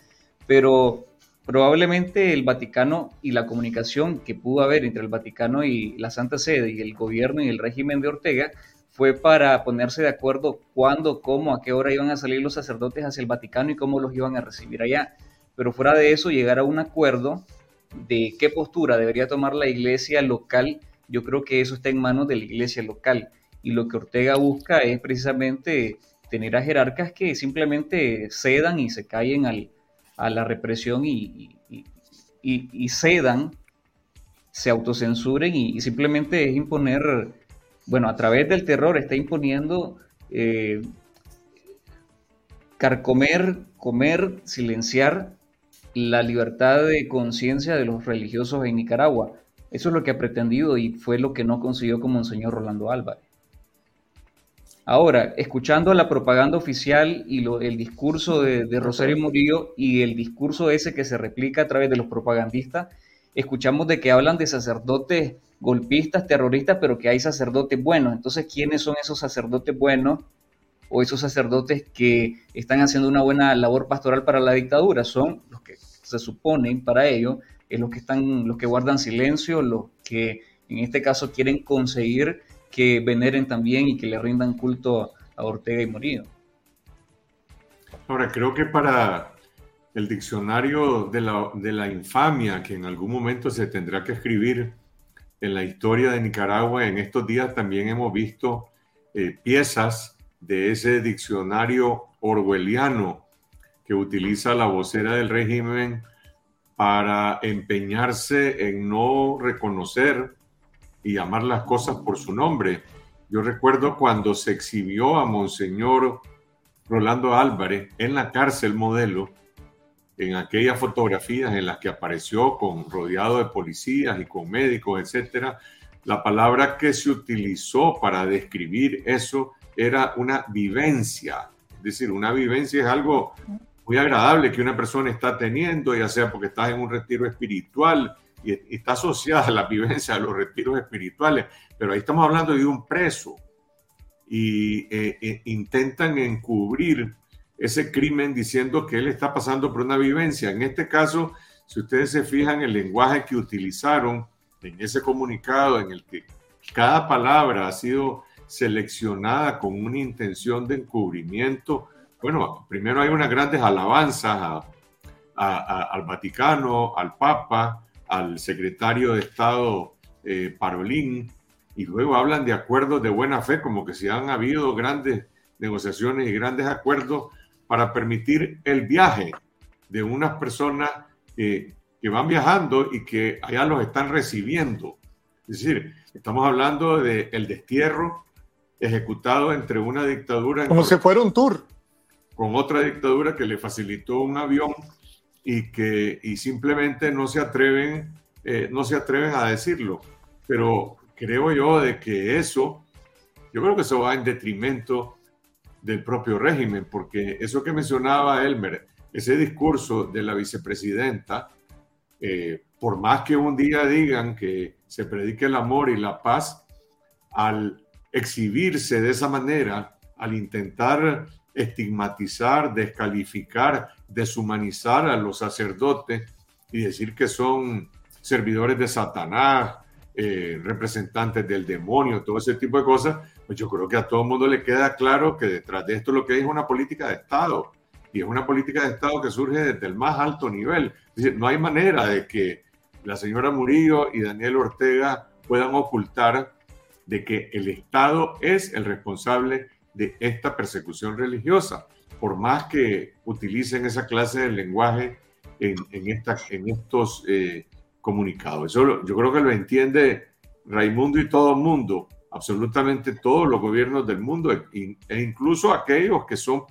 pero probablemente el Vaticano y la comunicación que pudo haber entre el Vaticano y la Santa Sede y el gobierno y el régimen de Ortega fue para ponerse de acuerdo cuándo, cómo, a qué hora iban a salir los sacerdotes hacia el Vaticano y cómo los iban a recibir allá. Pero fuera de eso, llegar a un acuerdo de qué postura debería tomar la iglesia local, yo creo que eso está en manos de la iglesia local. Y lo que Ortega busca es precisamente tener a jerarcas que simplemente cedan y se callen a la represión y, y, cedan, se autocensuren y, simplemente es imponer bueno, a través del terror está imponiendo eh, carcomer, comer, silenciar la libertad de conciencia de los religiosos en Nicaragua. Eso es lo que ha pretendido y fue lo que no consiguió como Monseñor Rolando Álvarez. Ahora, escuchando la propaganda oficial y el discurso de, de, Rosario Murillo y el discurso ese que se replica a través de los propagandistas, escuchamos de que hablan de sacerdotes golpistas, terroristas, pero que hay sacerdotes buenos. Entonces, ¿quiénes son esos sacerdotes buenos o esos sacerdotes que están haciendo una buena labor pastoral para la dictadura? Son los que se suponen para ello, es los que están, los que guardan silencio, los que en este caso quieren conseguir que veneren también y que le rindan culto a Ortega y Morillo. Ahora, creo que para el diccionario de la, infamia que en algún momento se tendrá que escribir, en la historia de Nicaragua. En estos días también hemos visto eh, piezas de ese diccionario orwelliano que utiliza la vocera del régimen para empeñarse en no reconocer y llamar las cosas por su nombre. Yo recuerdo cuando se exhibió a Monseñor Rolando Álvarez en la cárcel modelo, en aquellas fotografías en las que apareció con rodeado de policías y con médicos, etcétera, la palabra que se utilizó para describir eso era una vivencia. Es decir, una vivencia es algo muy agradable que una persona está teniendo, ya sea porque estás en un retiro espiritual y, está asociada a la vivencia de los retiros espirituales, pero ahí estamos hablando de un preso y eh, eh, intentan encubrir ese crimen diciendo que él está pasando por una vivencia. En este caso, si ustedes se fijan, el lenguaje que utilizaron en ese comunicado en el que cada palabra ha sido seleccionada con una intención de encubrimiento, bueno, primero hay unas grandes alabanzas al Vaticano, al Papa, al secretario de Estado eh, Parolín, y luego hablan de acuerdos de buena fe, como que si han habido grandes negociaciones y grandes acuerdos para permitir el viaje de unas personas que, van viajando y que allá los están recibiendo. Es decir, estamos hablando del el destierro ejecutado entre una dictadura... Como si fuera un tour. Con otra dictadura que le facilitó un avión y que y simplemente no se atreven, eh, no se atreven a decirlo. Pero creo yo de que eso, yo creo que eso va en detrimento del propio régimen, porque eso que mencionaba Elmer, ese discurso de la vicepresidenta, eh, por más que un día digan que se predique el amor y la paz, al exhibirse de esa manera, al intentar estigmatizar, descalificar, deshumanizar a los sacerdotes y decir que son servidores de Satanás, eh, representantes del demonio, todo ese tipo de cosas, pues yo creo que a todo el mundo le queda claro que detrás de esto lo que es una política de Estado. Y es una política de Estado que surge desde el más alto nivel. No hay manera de que la señora Murillo y Daniel Ortega puedan ocultar de que el Estado es el responsable de esta persecución religiosa, por más que utilicen esa clase de lenguaje en, esta, en estos eh, comunicados. Eso yo creo que lo entiende Raimundo y todo el mundo, absolutamente todos los gobiernos del mundo e, e incluso aquellos que son,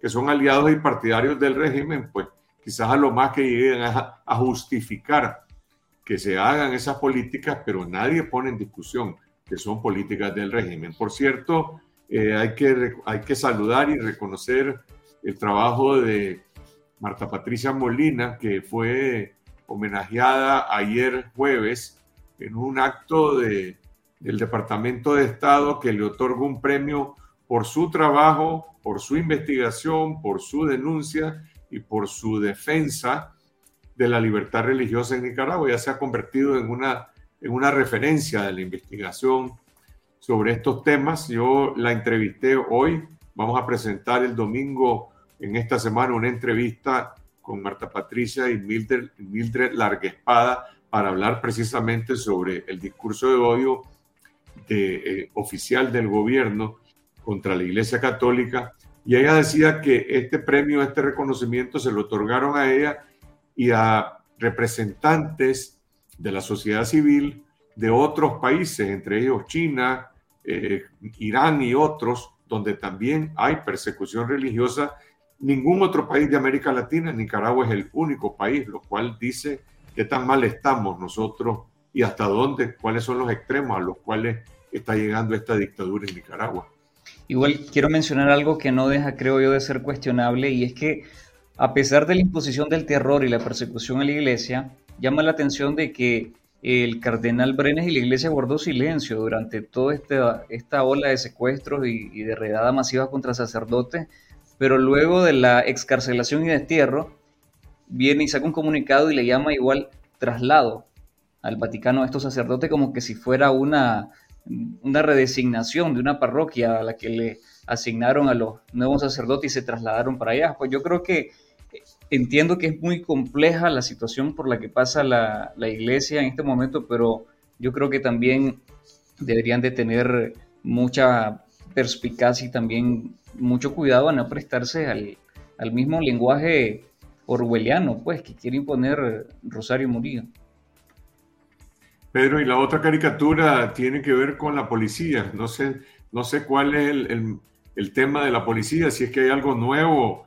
que son aliados y partidarios del régimen, pues quizás a lo más que lleguen a, a justificar que se hagan esas políticas, pero nadie pone en discusión que son políticas del régimen. Por cierto, eh, hay, que, hay que saludar y reconocer el trabajo de Marta Patricia Molina, que fue homenajeada ayer jueves en un acto de, del Departamento de Estado que le otorgó un premio por su trabajo, por su investigación, por su denuncia y por su defensa de la libertad religiosa en Nicaragua. Ya se ha convertido en una, en una referencia de la investigación sobre estos temas. Yo la entrevisté hoy. Vamos a presentar el domingo en esta semana una entrevista con Marta Patricia y Mildred, Mildred Larguespada para hablar precisamente sobre el discurso de odio de, eh, oficial del gobierno contra la Iglesia Católica. Y ella decía que este premio, este reconocimiento se lo otorgaron a ella y a representantes de la sociedad civil de otros países, entre ellos China, eh, Irán y otros, donde también hay persecución religiosa. Ningún otro país de América Latina, Nicaragua es el único país, lo cual dice qué tan mal estamos nosotros y hasta dónde, cuáles son los extremos a los cuales está llegando esta dictadura en Nicaragua. Igual quiero mencionar algo que no deja, creo yo, de ser cuestionable y es que a pesar de la imposición del terror y la persecución a la iglesia, llama la atención de que el cardenal Brenes y la iglesia guardó silencio durante toda esta, esta ola de secuestros y, de redada masiva contra sacerdotes, pero luego de la excarcelación y destierro, viene y saca un comunicado y le llama igual traslado al Vaticano a estos sacerdotes como que si fuera una, una redesignación de una parroquia a la que le asignaron a los nuevos sacerdotes y se trasladaron para allá. Pues yo creo que entiendo que es muy compleja la situación por la que pasa la, la iglesia en este momento, pero yo creo que también deberían de tener mucha perspicacia y también mucho cuidado a no prestarse al, al mismo lenguaje orwelliano, pues, que quiere imponer Rosario Murillo. Pedro, y la otra caricatura tiene que ver con la policía. No sé, no sé cuál es el, el tema de la policía, si es que hay algo nuevo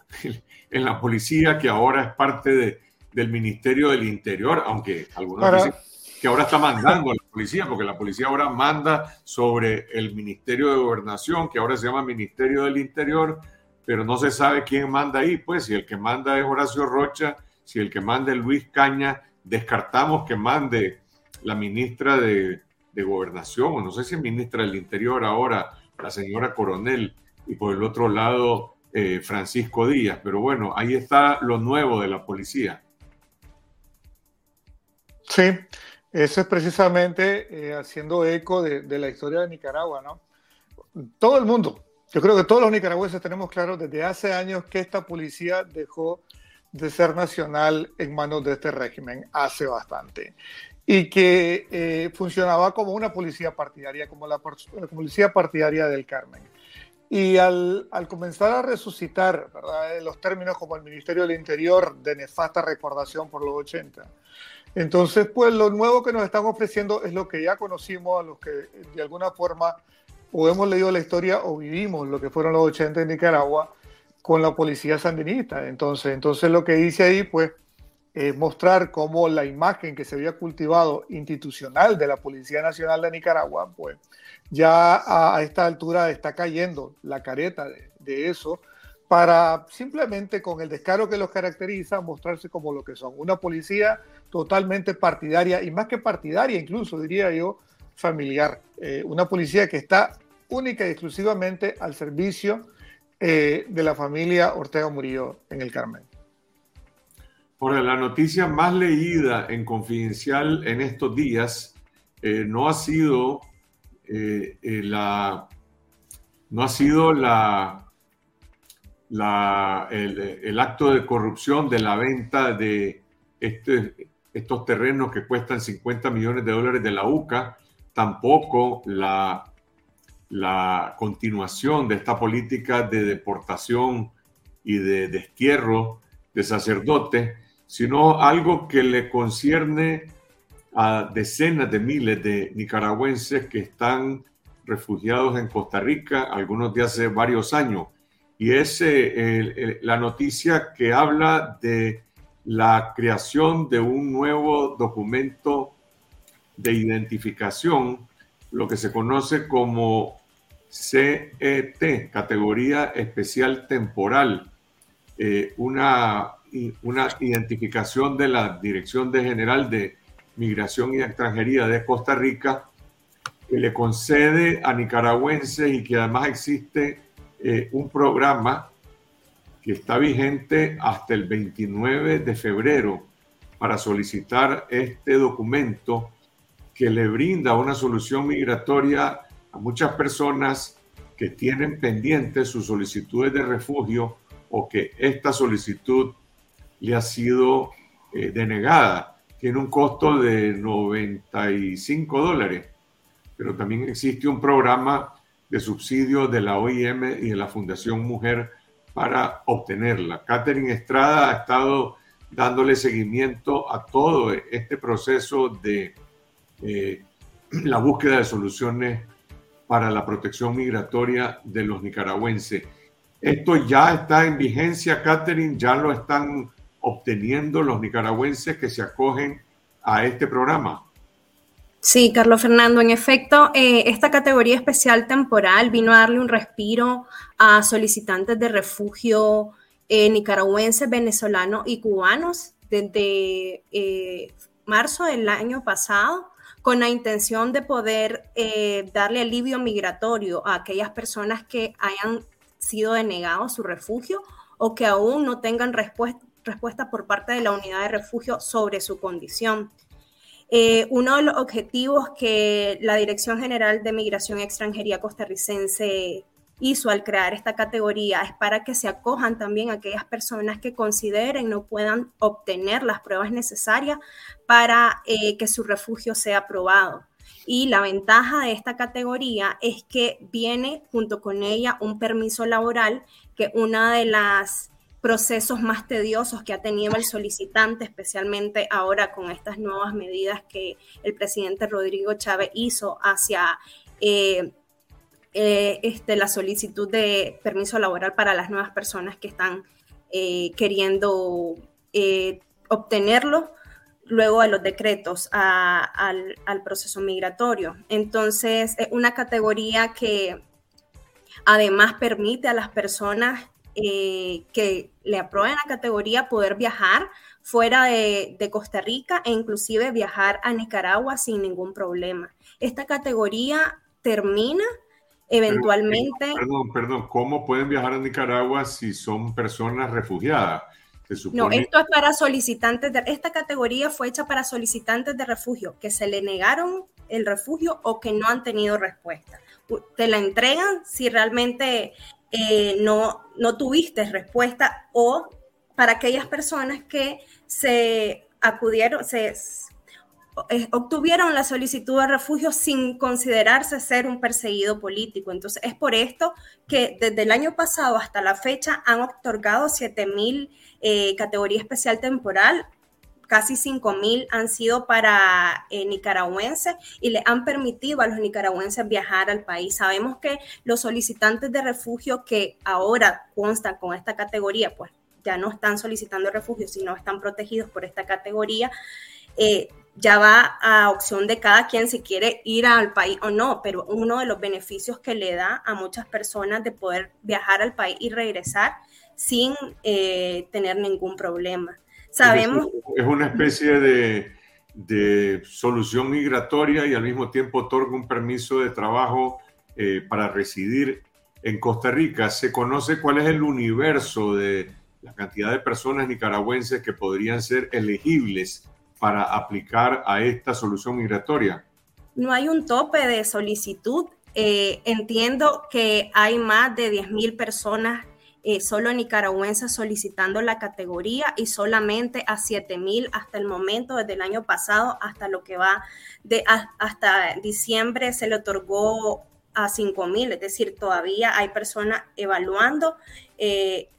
en la policía que ahora es parte de, del Ministerio del Interior, aunque algunos dicen que ahora está mandando a la policía, porque la policía ahora manda sobre el Ministerio de Gobernación, que ahora se llama Ministerio del Interior, pero no se sabe quién manda ahí, pues si el que manda es Horacio Rocha, si el que manda es Luis Caña, descartamos que mande la ministra de, Gobernación, o no sé si es ministra del Interior ahora, la señora Coronel, y por el otro lado eh, Francisco Díaz, pero bueno, ahí está lo nuevo de la policía. Sí, eso es precisamente eh, haciendo eco de, la historia de Nicaragua, ¿no? Todo el mundo, yo creo que todos los nicaragüenses tenemos claro desde hace años que esta policía dejó de ser nacional en manos de este régimen hace bastante y que eh, funcionaba como una policía partidaria, como la, policía partidaria del Carmen. Y al, al, comenzar a resucitar, ¿verdad? los términos como el Ministerio del Interior de nefasta recordación por los 80, entonces, pues lo nuevo que nos están ofreciendo es lo que ya conocimos, a los que de alguna forma o hemos leído la historia o vivimos lo que fueron los 80 en Nicaragua con la policía sandinista. Entonces, entonces lo que dice ahí, pues, es mostrar cómo la imagen que se había cultivado institucional de la Policía Nacional de Nicaragua, pues, ya a, esta altura está cayendo la careta de, de eso para simplemente con el descaro que los caracteriza mostrarse como lo que son, una policía totalmente partidaria y más que partidaria incluso diría yo familiar, eh, una policía que está única y exclusivamente al servicio eh, de la familia Ortega Murillo en el Carmen. Ahora, la noticia más leída en Confidencial en estos días eh, no ha sido la no ha sido la el, acto de corrupción de la venta de este, estos terrenos que cuestan 50 millones de dólares de la UCA, tampoco la, la continuación de esta política de deportación y de destierro de sacerdotes, sino algo que le concierne a decenas de miles de nicaragüenses que están refugiados en Costa Rica, algunos de hace varios años. Y es eh, la noticia que habla de la creación de un nuevo documento de identificación, lo que se conoce como CET, categoría especial temporal, eh, una, una identificación de la Dirección General de Migración y Extranjería de Costa Rica, que le concede a nicaragüenses y que además existe eh, un programa que está vigente hasta el 29 de febrero para solicitar este documento que le brinda una solución migratoria a muchas personas que tienen pendientes sus solicitudes de refugio o que esta solicitud le ha sido eh, denegada. Tiene un costo de 95 dólares, pero también existe un programa de subsidio de la OIM y de la Fundación Mujer para obtenerla. Catherine Estrada ha estado dándole seguimiento a todo este proceso de eh, la búsqueda de soluciones para la protección migratoria de los nicaragüenses. Esto ya está en vigencia, Catherine, ya lo están obteniendo los nicaragüenses que se acogen a este programa. Sí, Carlos Fernando, en efecto, eh, esta categoría especial temporal vino a darle un respiro a solicitantes de refugio eh, nicaragüenses, venezolanos y cubanos desde eh, marzo del año pasado con la intención de poder darle alivio migratorio a aquellas personas que hayan sido denegados su refugio o que aún no tengan respuesta por parte de la unidad de refugio sobre su condición. Eh, uno de los objetivos que la Dirección General de Migración y Extranjería costarricense hizo al crear esta categoría es para que se acojan también aquellas personas que consideren no puedan obtener las pruebas necesarias para eh, que su refugio sea aprobado. Y la ventaja de esta categoría es que viene junto con ella un permiso laboral que una de las procesos más tediosos que ha tenido el solicitante, especialmente ahora con estas nuevas medidas que el presidente Rodrigo Chávez hizo hacia eh, eh, este, la solicitud de permiso laboral para las nuevas personas que están eh, queriendo obtenerlo luego de los decretos al, proceso migratorio. Entonces, es una categoría que además permite a las personas que le aprueben la categoría poder viajar fuera de, de, Costa Rica e inclusive viajar a Nicaragua sin ningún problema. Esta categoría termina eventualmente... perdón, perdón, ¿cómo pueden viajar a Nicaragua si son personas refugiadas? No, esto es para solicitantes de... Esta categoría fue hecha para solicitantes de refugio que se le negaron el refugio o que no han tenido respuesta. Te la entregan si realmente eh, no, no tuviste respuesta o para aquellas personas que se acudieron, se eh, obtuvieron la solicitud de refugio sin considerarse ser un perseguido político. Entonces, es por esto que desde el año pasado hasta la fecha han otorgado 7.000 eh, categoría especial temporal. Casi 5.000 han sido para eh, nicaragüenses y le han permitido a los nicaragüenses viajar al país. Sabemos que los solicitantes de refugio que ahora constan con esta categoría, pues ya no están solicitando refugio, sino están protegidos por esta categoría. Eh, ya va a opción de cada quien si quiere ir al país o no, pero uno de los beneficios que le da a muchas personas de poder viajar al país y regresar sin eh, tener ningún problema. Sabemos... Es una especie de, de, solución migratoria y al mismo tiempo otorga un permiso de trabajo eh, para residir en Costa Rica. ¿Se conoce cuál es el universo de la cantidad de personas nicaragüenses que podrían ser elegibles para aplicar a esta solución migratoria? No hay un tope de solicitud. Eh, entiendo que hay más de 10.000 personas eh, solo nicaragüenses solicitando la categoría y solamente a 7.000 hasta el momento, desde el año pasado hasta lo que va de hasta diciembre se le otorgó a 5.000, es decir, todavía hay personas evaluando. Eh,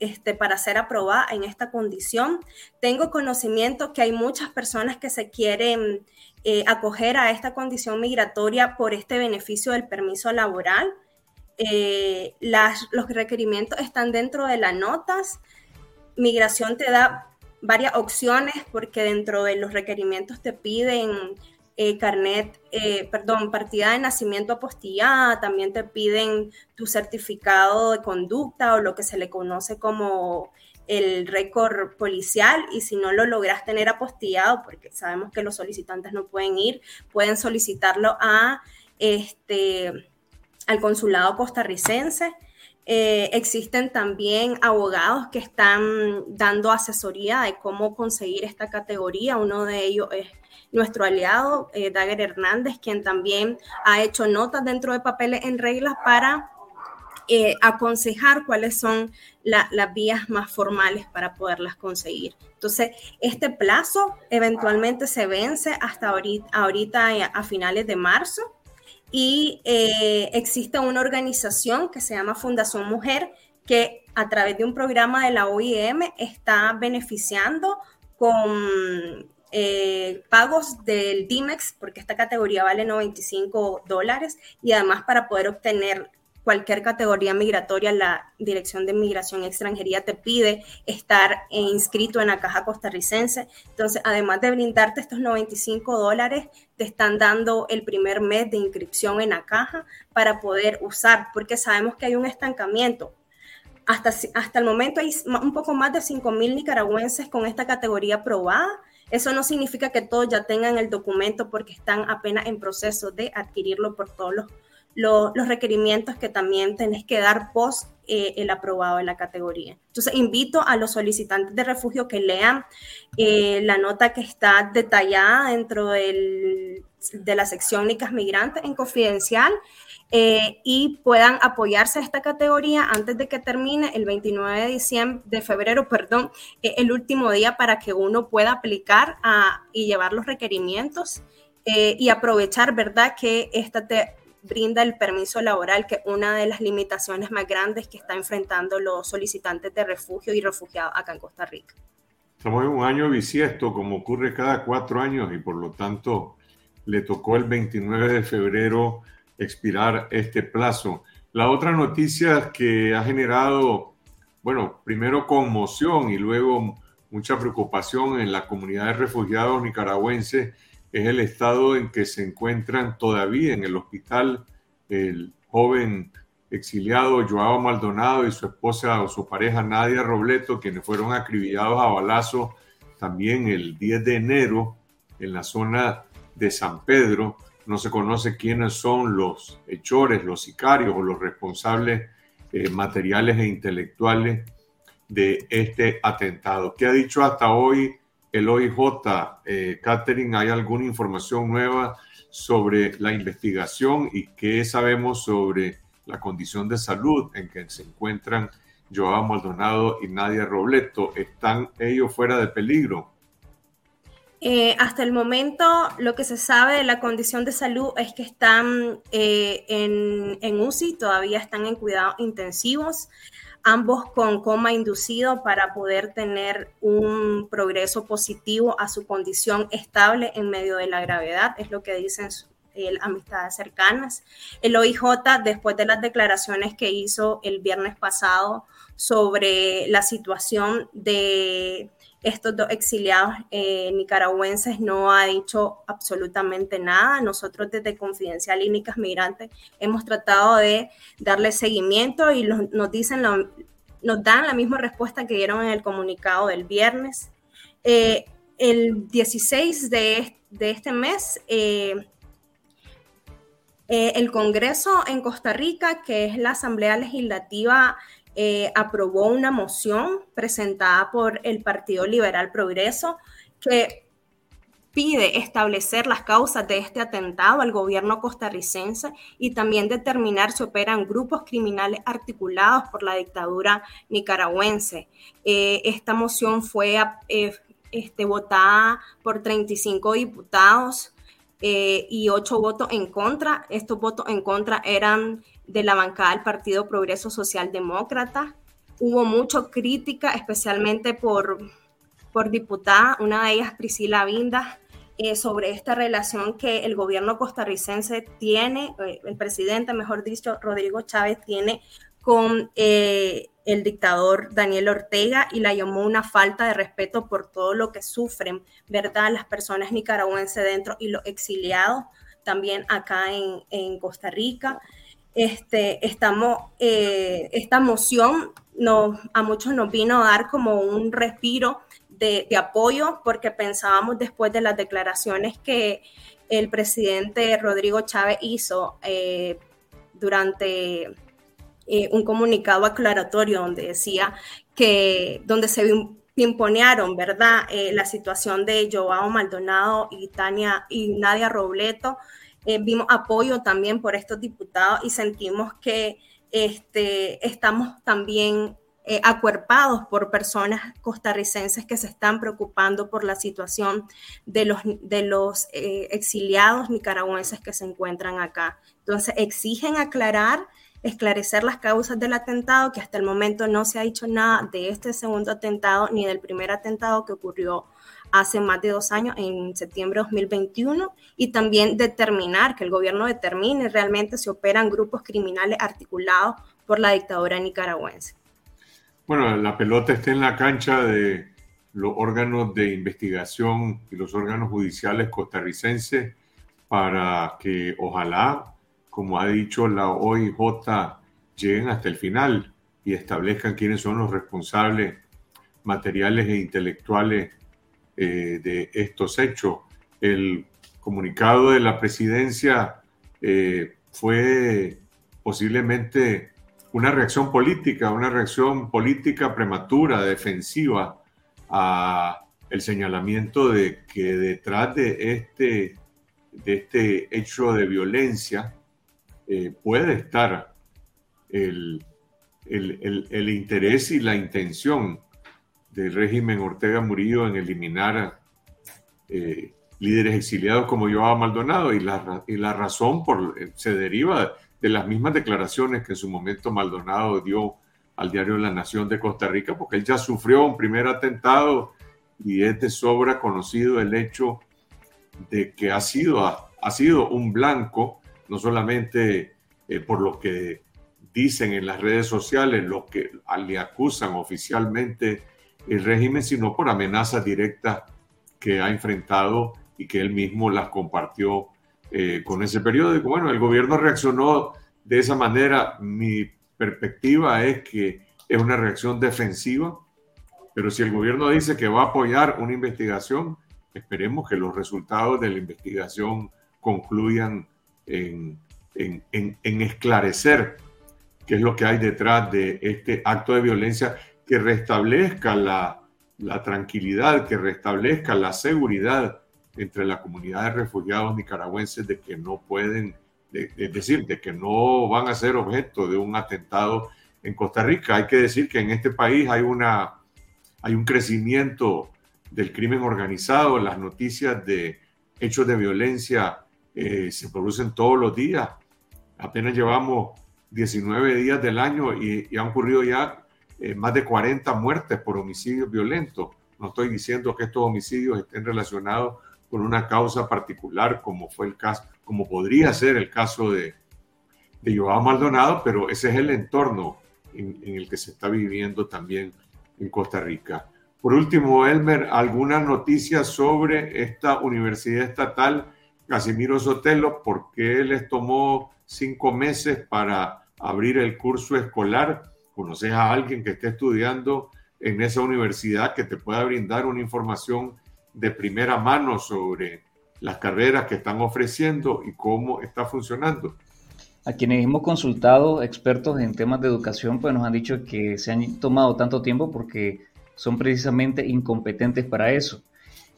este, para ser aprobada en esta condición. Tengo conocimiento que hay muchas personas que se quieren eh, acoger a esta condición migratoria por este beneficio del permiso laboral. Eh, los requerimientos están dentro de las notas. Migración te da varias opciones porque dentro de los requerimientos te piden eh, carnet, eh, perdón, partida de nacimiento apostillada, también te piden tu certificado de conducta o lo que se le conoce como el récord policial y si no lo logras tener apostillado, porque sabemos que los solicitantes no pueden ir, pueden solicitarlo a este al consulado costarricense. Eh, existen también abogados que están dando asesoría de cómo conseguir esta categoría. Uno de ellos es nuestro aliado, eh, Hernández, quien también ha hecho notas dentro de papeles en reglas para eh, aconsejar cuáles son las vías más formales para poderlas conseguir. Entonces, este plazo eventualmente se vence hasta ahorita, ahorita eh, a finales de marzo y existe una organización que se llama Fundación Mujer que a través de un programa de la OIM está beneficiando con eh, pagos del DIMEX, porque esta categoría vale 95 dólares, y además para poder obtener cualquier categoría migratoria, la Dirección de Migración y Extranjería te pide estar inscrito en la caja costarricense. Entonces, además de brindarte estos 95 dólares, te están dando el primer mes de inscripción en la caja para poder usar, porque sabemos que hay un estancamiento. Hasta, hasta el momento hay un poco más de 5 mil nicaragüenses con esta categoría aprobada eso no significa que todos ya tengan el documento porque están apenas en proceso de adquirirlo por todos los, los, requerimientos que también tenés que dar post eh, el aprobado de la categoría. Entonces, invito a los solicitantes de refugio que lean eh, la nota que está detallada dentro del, de la sección Nicas Migrantes en Confidencial eh, y puedan apoyarse a esta categoría antes de que termine el 29 de diciembre, de febrero, perdón, eh, el último día para que uno pueda aplicar y llevar los requerimientos eh, y aprovechar, ¿verdad?, que esta te brinda el permiso laboral, que es una de las limitaciones más grandes que está enfrentando los solicitantes de refugio y refugiados acá en Costa Rica. Estamos en un año bisiesto, como ocurre cada cuatro años, y por lo tanto le tocó el 29 de febrero expirar este plazo. La otra noticia que ha generado, bueno, primero conmoción y luego mucha preocupación en la comunidad de refugiados nicaragüenses es el estado en que se encuentran todavía en el hospital el joven exiliado Joao Maldonado y su esposa o su pareja Nadia Robleto, quienes fueron acribillados a balazo también el 10 de enero en la zona de San Pedro. No se conoce quiénes son los hechores, los sicarios o los responsables eh, materiales e intelectuales de este atentado. ¿Qué ha dicho hasta hoy el OIJ? Eh, ¿hay alguna información nueva sobre la investigación y qué sabemos sobre la condición de salud en que se encuentran Joao Maldonado y Nadia Robleto? ¿Están ellos fuera de peligro? Eh, hasta el momento, lo que se sabe de la condición de salud es que están eh, en, en, UCI, todavía están en cuidados intensivos, ambos con coma inducido para poder tener un progreso positivo a su condición estable en medio de la gravedad, es lo que dicen el, amistades cercanas. El OIJ, después de las declaraciones que hizo el viernes pasado sobre la situación de estos dos exiliados eh, nicaragüenses no ha dicho absolutamente nada. Nosotros desde Confidencial y Migrantes hemos tratado de darle seguimiento y nos dicen nos dan la misma respuesta que dieron en el comunicado del viernes. Eh, el 16 de, de este mes, eh, el Congreso en Costa Rica, que es la Asamblea Legislativa eh, aprobó una moción presentada por el Partido Liberal Progreso que pide establecer las causas de este atentado al gobierno costarricense y también determinar si operan grupos criminales articulados por la dictadura nicaragüense. Eh, esta moción fue eh, este, votada por 35 diputados y 8 votos en contra. Estos votos en contra eran de la bancada del Partido Progreso Social Demócrata. Hubo mucha crítica, especialmente por, por diputada, una de ellas Priscila Vinda, eh, sobre esta relación que el gobierno costarricense tiene, eh, el presidente, mejor dicho, Rodrigo Chávez tiene con eh, el dictador Daniel Ortega y la llamó una falta de respeto por todo lo que sufren, ¿verdad? Las personas nicaragüenses dentro y los exiliados también acá en, en Costa Rica este, estamos, eh, esta moción a muchos nos vino a dar como un respiro de, apoyo porque pensábamos después de las declaraciones que el presidente Rodrigo Chávez hizo eh, durante eh, un comunicado aclaratorio donde decía que donde se imponieron, ¿verdad? la situación de Joao Maldonado y Tania y Nadia Robleto eh, vimos apoyo también por estos diputados y sentimos que este, estamos también eh, acuerpados por personas costarricenses que se están preocupando por la situación de los, de los eh, exiliados nicaragüenses que se encuentran acá. Entonces, exigen aclarar, esclarecer las causas del atentado, que hasta el momento no se ha dicho nada de este segundo atentado ni del primer atentado que ocurrió hace más de dos años, en septiembre de 2021, y también determinar, que el gobierno determine realmente si operan grupos criminales articulados por la dictadura nicaragüense. Bueno, la pelota está en la cancha de los órganos de investigación y los órganos judiciales costarricenses para que ojalá, como ha dicho la OIJ, lleguen hasta el final y establezcan quiénes son los responsables materiales e intelectuales eh, de estos hechos. El comunicado de la presidencia eh, fue posiblemente una reacción política, una reacción política prematura, defensiva a el señalamiento de que detrás de este, de este hecho de violencia eh, puede estar el, el, interés y la intención del régimen Ortega Murillo en eliminar eh, líderes exiliados como Joao Maldonado. Y la, y la razón por, eh, se deriva de las mismas declaraciones que en su momento Maldonado dio al diario La Nación de Costa Rica, porque él ya sufrió un primer atentado y es de sobra conocido el hecho de que ha sido, ha sido un blanco no solamente eh, por lo que dicen en las redes sociales, lo que le acusan oficialmente el régimen, sino por amenazas directas que ha enfrentado y que él mismo las compartió eh, con ese periódico. Bueno, el gobierno reaccionó de esa manera. Mi perspectiva es que es una reacción defensiva, pero si el gobierno dice que va a apoyar una investigación, esperemos que los resultados de la investigación concluyan en, en esclarecer qué es lo que hay detrás de este acto de violencia que restablezca la, la tranquilidad, que restablezca la seguridad entre la comunidad de refugiados nicaragüenses de que no pueden, es decir, de que no van a ser objeto de un atentado en Costa Rica. Hay que decir que en este país hay, una, hay un crecimiento del crimen organizado, las noticias de hechos de violencia eh, se producen todos los días. Apenas llevamos 19 días del año y, y han ocurrido ya eh, más de 40 muertes por homicidios violentos. No estoy diciendo que estos homicidios estén relacionados con una causa particular, como fue el caso, como podría ser el caso de, de Joao Maldonado, pero ese es el entorno en, el que se está viviendo también en Costa Rica. Por último, Elmer, ¿alguna noticia sobre esta universidad estatal Casimiro Sotelo? ¿Por qué les tomó cinco meses para abrir el curso escolar? Conoces a alguien que esté estudiando en esa universidad que te pueda brindar una información de primera mano sobre las carreras que están ofreciendo y cómo está funcionando. A quienes hemos consultado, expertos en temas de educación, pues nos han dicho que se han tomado tanto tiempo porque son precisamente incompetentes para eso.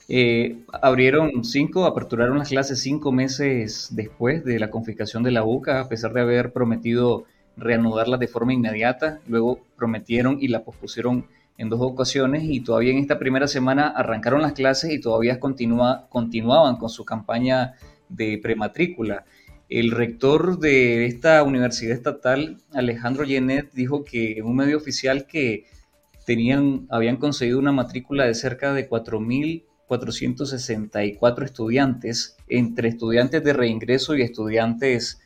Eh, abrieron cinco, aperturaron las clases cinco meses después de la confiscación de la UCA, a pesar de haber prometido reanudarla de forma inmediata, luego prometieron y la pospusieron en dos ocasiones y todavía en esta primera semana arrancaron las clases y todavía continúa, continuaban con su campaña de prematrícula. El rector de esta universidad estatal, Alejandro Yenet, dijo que en un medio oficial que tenían, habían conseguido una matrícula de cerca de 4.464 estudiantes, entre estudiantes de reingreso y estudiantes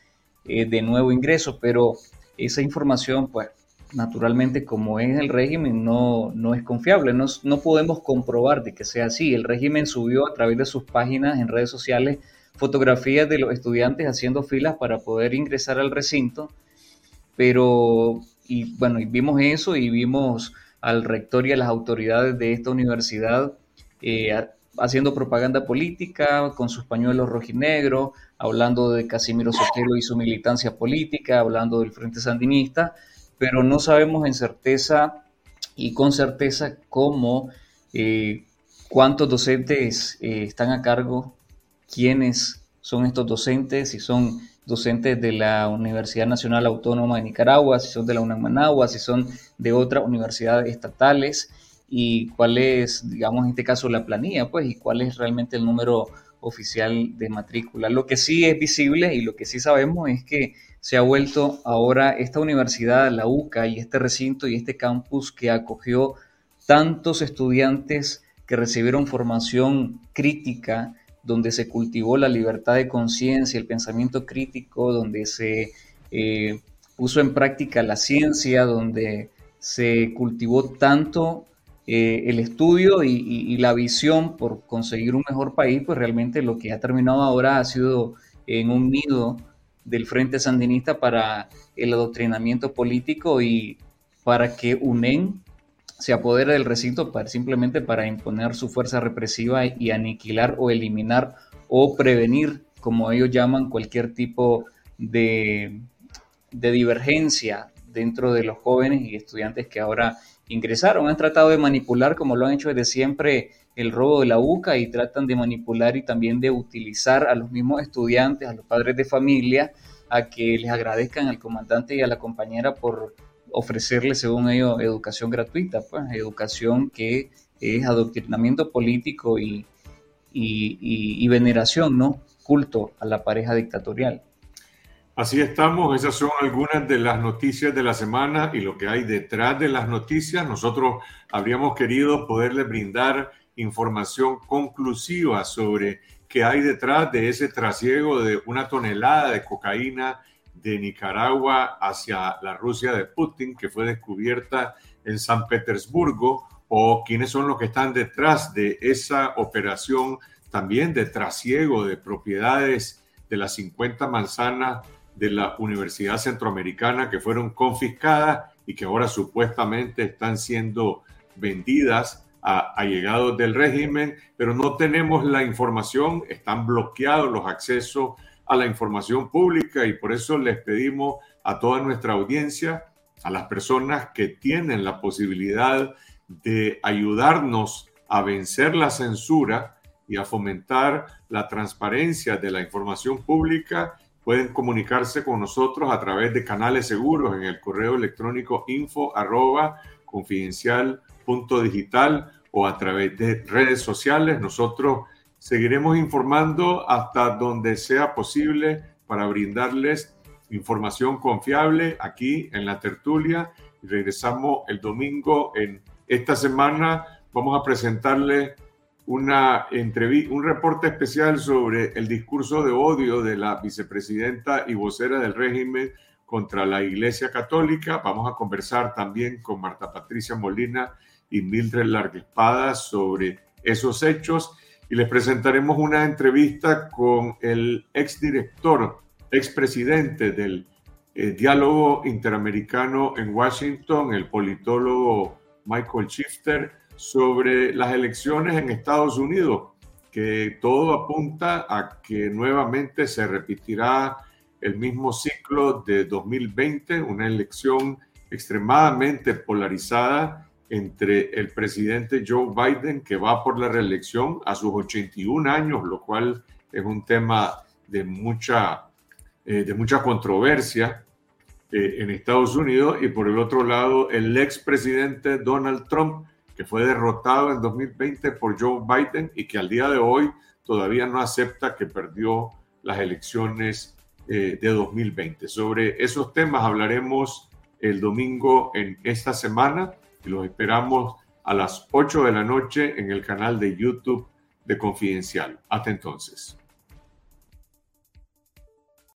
eh, de nuevo ingreso, pero esa información, pues naturalmente como es el régimen, no, no es confiable, no, no podemos comprobar de que sea así. El régimen subió a través de sus páginas en redes sociales fotografías de los estudiantes haciendo filas para poder ingresar al recinto, pero, y bueno, y vimos eso y vimos al rector y a las autoridades de esta universidad eh, haciendo propaganda política con sus pañuelos rojinegros, hablando de Casimiro Sotelo y su militancia política, hablando del Frente Sandinista, pero no sabemos en certeza y con certeza cómo, eh, cuántos docentes eh, están a cargo, quiénes son estos docentes, si son docentes de la Universidad Nacional Autónoma de Nicaragua, si son de la UNAM Managua, si son de otras universidades estatales y cuál es, digamos, en este caso la planilla, pues, y cuál es realmente el número oficial de matrícula. Lo que sí es visible y lo que sí sabemos es que se ha vuelto ahora esta universidad, la UCA y este recinto y este campus que acogió tantos estudiantes que recibieron formación crítica, donde se cultivó la libertad de conciencia, el pensamiento crítico, donde se eh, puso en práctica la ciencia, donde se cultivó tanto eh, el estudio y, la visión por conseguir un mejor país, pues realmente lo que ha terminado ahora ha sido en un nido del Frente Sandinista para el adoctrinamiento político y para que UNEN se apodere del recinto para, simplemente para imponer su fuerza represiva y aniquilar o eliminar o prevenir, como ellos llaman, cualquier tipo de, de divergencia dentro de los jóvenes y estudiantes que ahora ingresaron. Han tratado de manipular, como lo han hecho desde siempre, el robo de la UCA y tratan de manipular y también de utilizar a los mismos estudiantes, a los padres de familia, a que les agradezcan al comandante y a la compañera por ofrecerles, según ellos, educación gratuita, pues educación que es adoctrinamiento político y, y veneración, ¿no? Culto a la pareja dictatorial. Así estamos, esas son algunas de las noticias de la semana y lo que hay detrás de las noticias. Nosotros habríamos querido poderle brindar información conclusiva sobre que hay detrás de ese trasiego de una tonelada de cocaína de Nicaragua hacia la Rusia de Putin, que fue descubierta en San Petersburgo, o quiénes son los que están detrás de esa operación también de trasiego de propiedades de las 50 manzanas de la Universidad Centroamericana que fueron confiscadas y que ahora supuestamente están siendo vendidas a allegados del régimen, pero no tenemos la información, están bloqueados los accesos a la información pública y por eso les pedimos a toda nuestra audiencia, a las personas que tienen la posibilidad de ayudarnos a vencer la censura y a fomentar la transparencia de la información pública, pueden comunicarse con nosotros a través de canales seguros en el correo electrónico info confidencial o a través de redes sociales. Nosotros seguiremos informando hasta donde sea posible para brindarles información confiable aquí en la tertulia. Regresamos el domingo en esta semana. Vamos a presentarle una entrevista, un reporte especial sobre el discurso de odio de la vicepresidenta y vocera del régimen contra la Iglesia Católica. Vamos a conversar también con Marta Patricia Molina y Mildred Larguespada sobre esos hechos y les presentaremos una entrevista con el exdirector, expresidente del eh, Diálogo Interamericano en Washington, el politólogo Michael Shifter, sobre las elecciones en Estados Unidos, que todo apunta a que nuevamente se repetirá el mismo ciclo de 2020, una elección extremadamente polarizada entre el presidente Joe Biden, que va por la reelección a sus 81 años, lo cual es un tema de mucha, eh, de mucha controversia eh, en Estados Unidos, y por el otro lado, el expresidente Donald Trump, que fue derrotado en 2020 por Joe Biden y que al día de hoy todavía no acepta que perdió las elecciones eh, de 2020. Sobre esos temas hablaremos el domingo en esta semana y los esperamos a las 8 de la noche en el canal de YouTube de Confidencial. Hasta entonces.